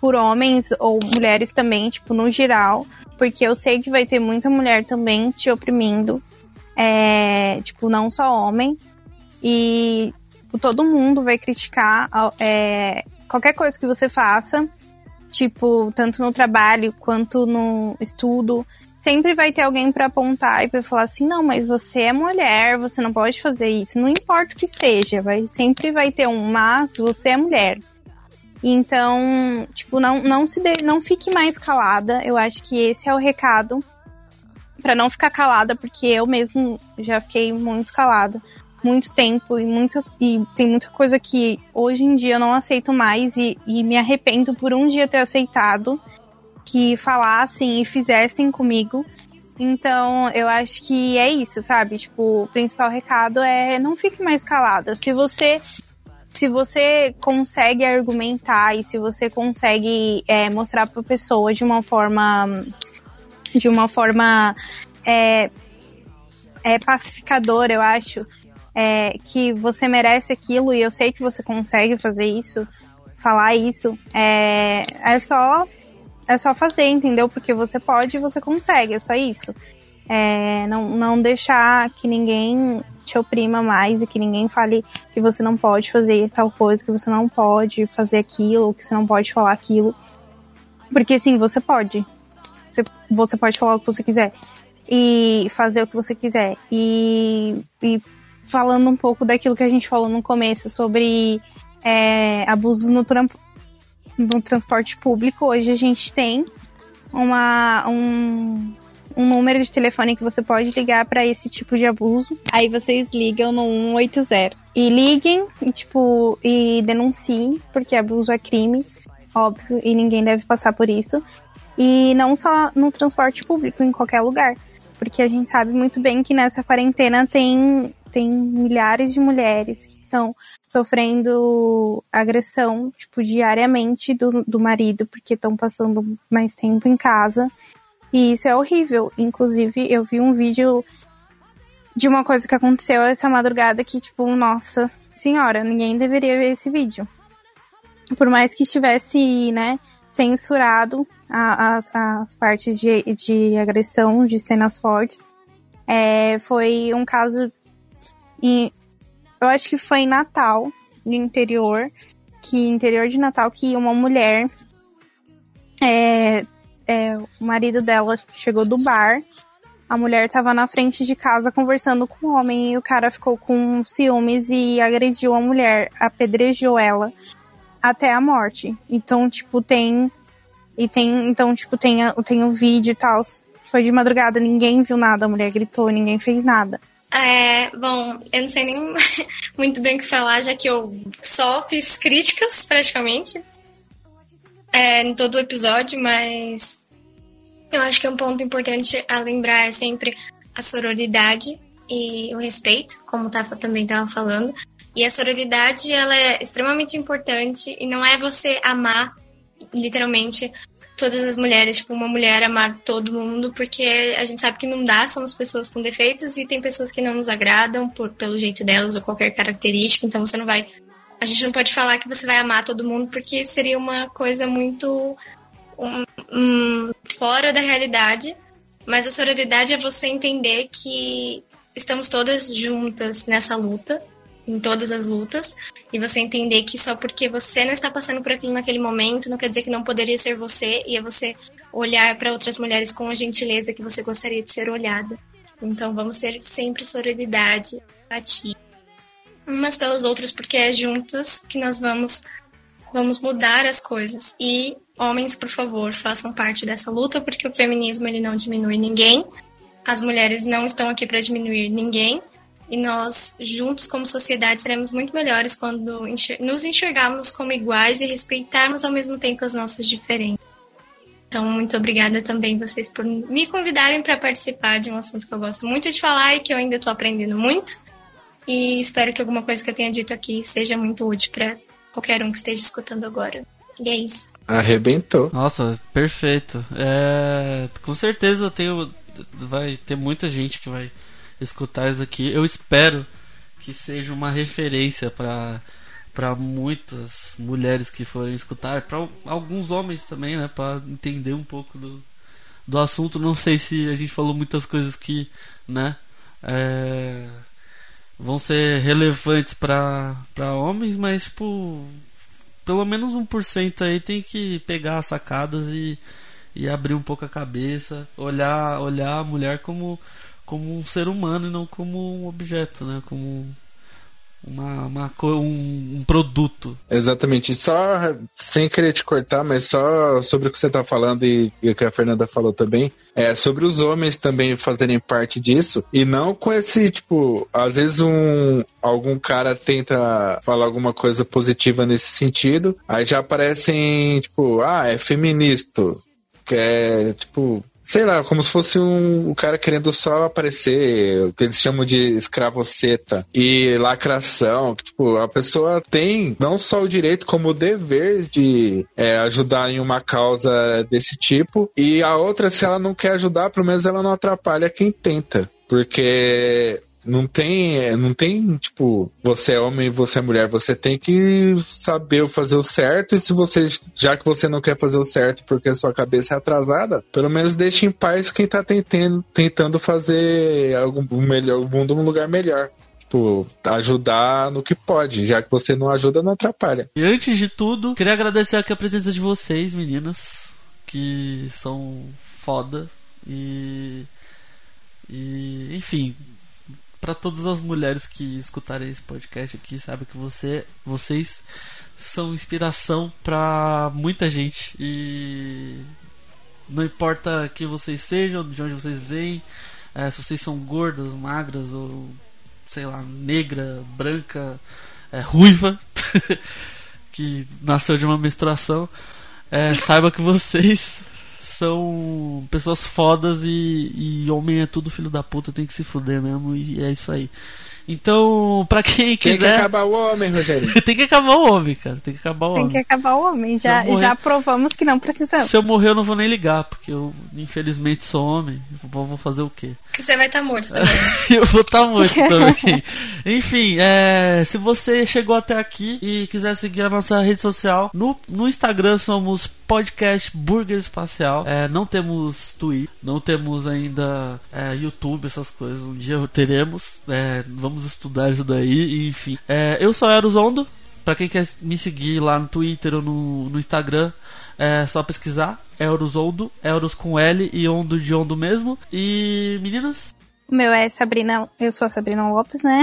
por homens ou mulheres também, tipo, no geral, porque eu sei que vai ter muita mulher também te oprimindo, é, tipo, não só homem, e tipo, todo mundo vai criticar é, qualquer coisa que você faça, tipo, tanto no trabalho quanto no estudo, sempre vai ter alguém pra apontar e pra falar assim, não, mas você é mulher, você não pode fazer isso, não importa o que seja, vai sempre vai ter um mas você é mulher. Então, tipo, não não se de, não fique mais calada. Eu acho que esse é o recado Pra não ficar calada, porque eu mesmo já fiquei muito calada muito tempo e muitas e tem muita coisa que hoje em dia eu não aceito mais e, e me arrependo por um dia ter aceitado que falassem e fizessem comigo. Então, eu acho que é isso, sabe? Tipo, o principal recado é não fique mais calada. Se você se você consegue argumentar e se você consegue é, mostrar para a pessoa de uma forma de uma forma é, é pacificadora, eu acho, é, que você merece aquilo e eu sei que você consegue fazer isso, falar isso, é, é só é só fazer, entendeu? Porque você pode e você consegue, é só isso. É, não, não deixar que ninguém te oprima mais e que ninguém fale que você não pode fazer tal coisa, que você não pode fazer aquilo, que você não pode falar aquilo. Porque sim, você pode. Você, você pode falar o que você quiser e fazer o que você quiser. E, e falando um pouco daquilo que a gente falou no começo sobre é, abusos no, no transporte público, hoje a gente tem uma, um, um número de telefone que você pode ligar para esse tipo de abuso. Aí vocês ligam no 180. E liguem e, tipo, e denunciem, porque abuso é crime, óbvio, e ninguém deve passar por isso. E não só no transporte público, em qualquer lugar. Porque a gente sabe muito bem que nessa quarentena tem, tem milhares de mulheres que estão sofrendo agressão, tipo, diariamente do, do marido, porque estão passando mais tempo em casa. E isso é horrível. Inclusive, eu vi um vídeo de uma coisa que aconteceu essa madrugada que, tipo, nossa senhora, ninguém deveria ver esse vídeo. Por mais que estivesse, né, censurado as, as partes de, de agressão, de cenas fortes. É, foi um caso. Em, eu acho que foi em Natal, no interior, que interior de Natal, que uma mulher. É, é, o marido dela chegou do bar. A mulher estava na frente de casa conversando com o homem e o cara ficou com ciúmes e agrediu a mulher, apedrejou ela até a morte. Então, tipo, tem. E tem. Então, tipo, tem, tem o vídeo e tal. Foi de madrugada, ninguém viu nada, a mulher gritou, ninguém fez nada. É, bom, eu não sei nem muito bem o que falar, já que eu só fiz críticas, praticamente, é, em todo o episódio, mas eu acho que é um ponto importante a lembrar é sempre a sororidade e o respeito, como o Tafa também estava falando. E a sororidade, ela é extremamente importante e não é você amar, literalmente, todas as mulheres, tipo, uma mulher amar todo mundo, porque a gente sabe que não dá, somos pessoas com defeitos e tem pessoas que não nos agradam por, pelo jeito delas ou qualquer característica, então você não vai. A gente não pode falar que você vai amar todo mundo, porque seria uma coisa muito um, um, fora da realidade. Mas a sororidade é você entender que estamos todas juntas nessa luta em todas as lutas e você entender que só porque você não está passando por aquilo naquele momento não quer dizer que não poderia ser você e é você olhar para outras mulheres com a gentileza que você gostaria de ser olhada. Então vamos ter sempre sororidade, empatia umas pelas outras porque é juntas que nós vamos vamos mudar as coisas e homens, por favor, façam parte dessa luta porque o feminismo ele não diminui ninguém. As mulheres não estão aqui para diminuir ninguém e nós, juntos como sociedade, seremos muito melhores quando nos enxergarmos como iguais e respeitarmos ao mesmo tempo as nossas diferenças. Então, muito obrigada também vocês por me convidarem para participar de um assunto que eu gosto muito de falar e que eu ainda estou aprendendo muito. E espero que alguma coisa que eu tenha dito aqui seja muito útil para qualquer um que esteja escutando agora. E é isso. Arrebentou. Nossa, perfeito. É, com certeza eu tenho. Vai ter muita gente que vai escutar isso aqui. Eu espero que seja uma referência para para muitas mulheres que forem escutar, para alguns homens também, né, para entender um pouco do, do assunto. Não sei se a gente falou muitas coisas que, né, é, vão ser relevantes para homens, mas tipo, pelo menos 1% aí tem que pegar as sacadas e, e abrir um pouco a cabeça, olhar olhar a mulher como como um ser humano e não como um objeto, né? Como uma, uma um, um, produto. Exatamente. Só sem querer te cortar, mas só sobre o que você está falando e, e, o que a Fernanda falou também, é sobre os homens também fazerem parte disso e não com esse tipo, às vezes um algum cara tenta falar alguma coisa positiva nesse sentido, aí já aparecem tipo, ah, é feminista, que é tipo sei lá, como se fosse um, um cara querendo só aparecer, o que eles chamam de escravoceta e lacração. Tipo, a pessoa tem não só o direito, como o dever de é, ajudar em uma causa desse tipo. E a outra, se ela não quer ajudar, pelo menos ela não atrapalha quem tenta. Porque não tem, não tem, tipo, você é homem você é mulher. Você tem que saber fazer o certo. E se você, já que você não quer fazer o certo porque sua cabeça é atrasada, pelo menos deixe em paz quem tá tentando, tentando fazer algum melhor, o mundo um lugar melhor. Tipo, ajudar no que pode, já que você não ajuda, não atrapalha. E antes de tudo, queria agradecer aqui a presença de vocês, meninas, que são foda e e enfim, para todas as mulheres que escutarem esse podcast aqui, sabe que você, vocês são inspiração para muita gente e não importa que vocês sejam, de onde vocês vêm, é, se vocês são gordas, magras ou sei lá, negra, branca, é, ruiva, que nasceu de uma menstruação, é, saiba que vocês são pessoas fodas e, e homem é tudo filho da puta, tem que se fuder mesmo e é isso aí. Então, pra quem quiser. Tem que acabar o homem, Rogério. tem que acabar o homem, cara. Tem que acabar o Tem homem. que acabar o homem. Já, morrer- já provamos que não precisamos. Se eu morrer, eu não vou nem ligar, porque eu, infelizmente, sou homem. Vou, vou fazer o quê? Que você vai estar morto também. eu vou estar muito também. Enfim, é, se você chegou até aqui e quiser seguir a nossa rede social, no, no Instagram somos podcast Burger Espacial. É, não temos Twitter, não temos ainda é, YouTube, essas coisas. Um dia teremos. É, vamos estudar isso daí, enfim. É, eu sou Eros Ondo. Pra quem quer me seguir lá no Twitter ou no, no Instagram, é só pesquisar. Euros Ondo, Euros com L e Ondo de Ondo mesmo. E meninas, O meu é Sabrina, eu sou a Sabrina Lopes, né?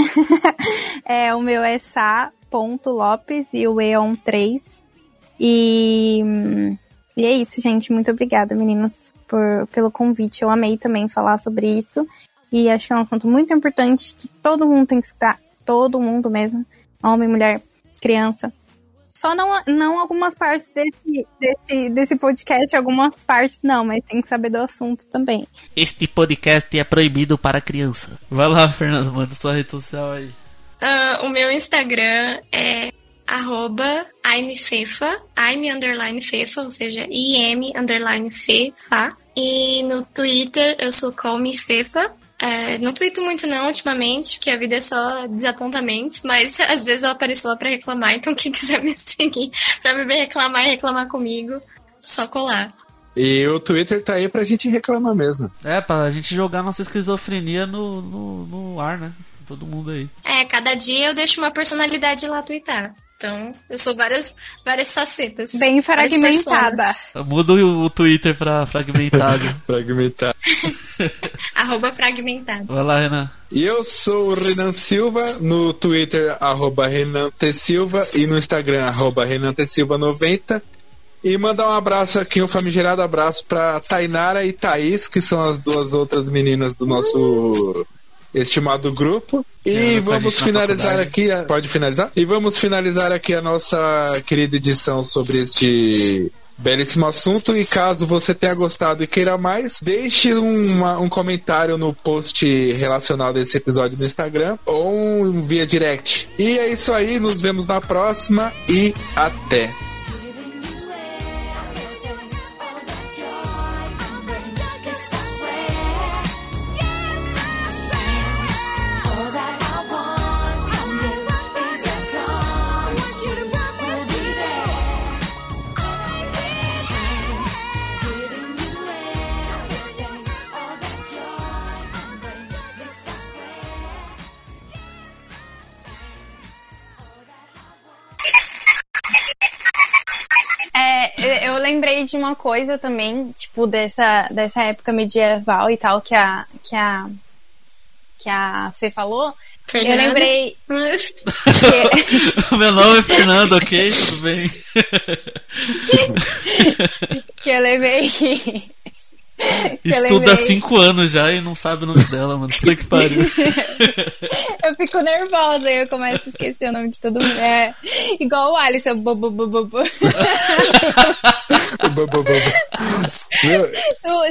é, o meu é sa.lopes e o E é um 3. E, e é isso, gente. Muito obrigada, meninas, por, pelo convite. Eu amei também falar sobre isso. E acho que é um assunto muito importante que todo mundo tem que escutar. Todo mundo mesmo. Homem, mulher, criança. Só não, não algumas partes desse, desse, desse podcast, algumas partes não, mas tem que saber do assunto também. Este podcast é proibido para criança. Vai lá, Fernando, manda sua rede social aí. Ah, o meu Instagram é arroba imfefa, im underline fefa, ou seja, im underline fefa. E no Twitter eu sou colmefefa. É, não tweeto muito não ultimamente, porque a vida é só desapontamentos, mas às vezes eu apareço lá pra reclamar, então quem quiser me seguir pra me ver reclamar e reclamar comigo, só colar. E o Twitter tá aí pra gente reclamar mesmo. É, pra gente jogar nossa esquizofrenia no, no, no ar, né? Todo mundo aí. É, cada dia eu deixo uma personalidade lá twittar. Então, eu sou várias, várias facetas. Bem fragmentada. Muda o, o Twitter pra fragmentado. Fragmentar. Arroba fragmentado. Vai lá, Renan. E eu sou o Renan Silva, no Twitter, arroba Renan T. Silva, e no Instagram, arroba Renan T. Silva 90. E mandar um abraço aqui, um famigerado abraço pra Tainara e Thaís, que são as duas outras meninas do nosso estimado grupo. E vamos finalizar aqui. a- Pode finalizar? E vamos finalizar aqui a nossa querida edição sobre este belíssimo assunto. E caso você tenha gostado e queira mais, deixe uma- um comentário no post relacionado a esse episódio no Instagram ou um via direct. E é isso aí, nos vemos na próxima e até! Eu lembrei de uma coisa também, tipo, dessa, dessa época medieval e tal, que a, que a, que a Fê falou. Eu Fernanda? lembrei Mas- que, Meu nome é Fernando, ok? Tudo bem? que eu lembrei que. Estuda há 5 anos já e não sabe o nome dela, mano. Puta que pariu. Eu fico nervosa e eu começo a esquecer o nome de todo mundo. É igual o Alisson. Bu, bu, bu. Meu,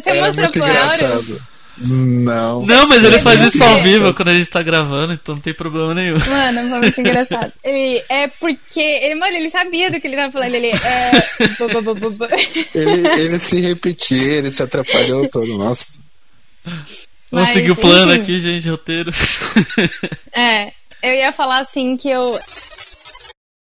Você é mostrou pro Áureo? Não. Não, mas ele faz isso ao vivo quando a gente tá gravando, então não tem problema nenhum. Mano, foi muito engraçado. Ele, é porque, ele, mano, ele sabia do que ele tava falando. Ele, é. Ele, ele se repetiu, ele se atrapalhou todo. Nossa. Vamos seguir o plano enfim. aqui, gente, roteiro. É, eu ia falar assim que eu,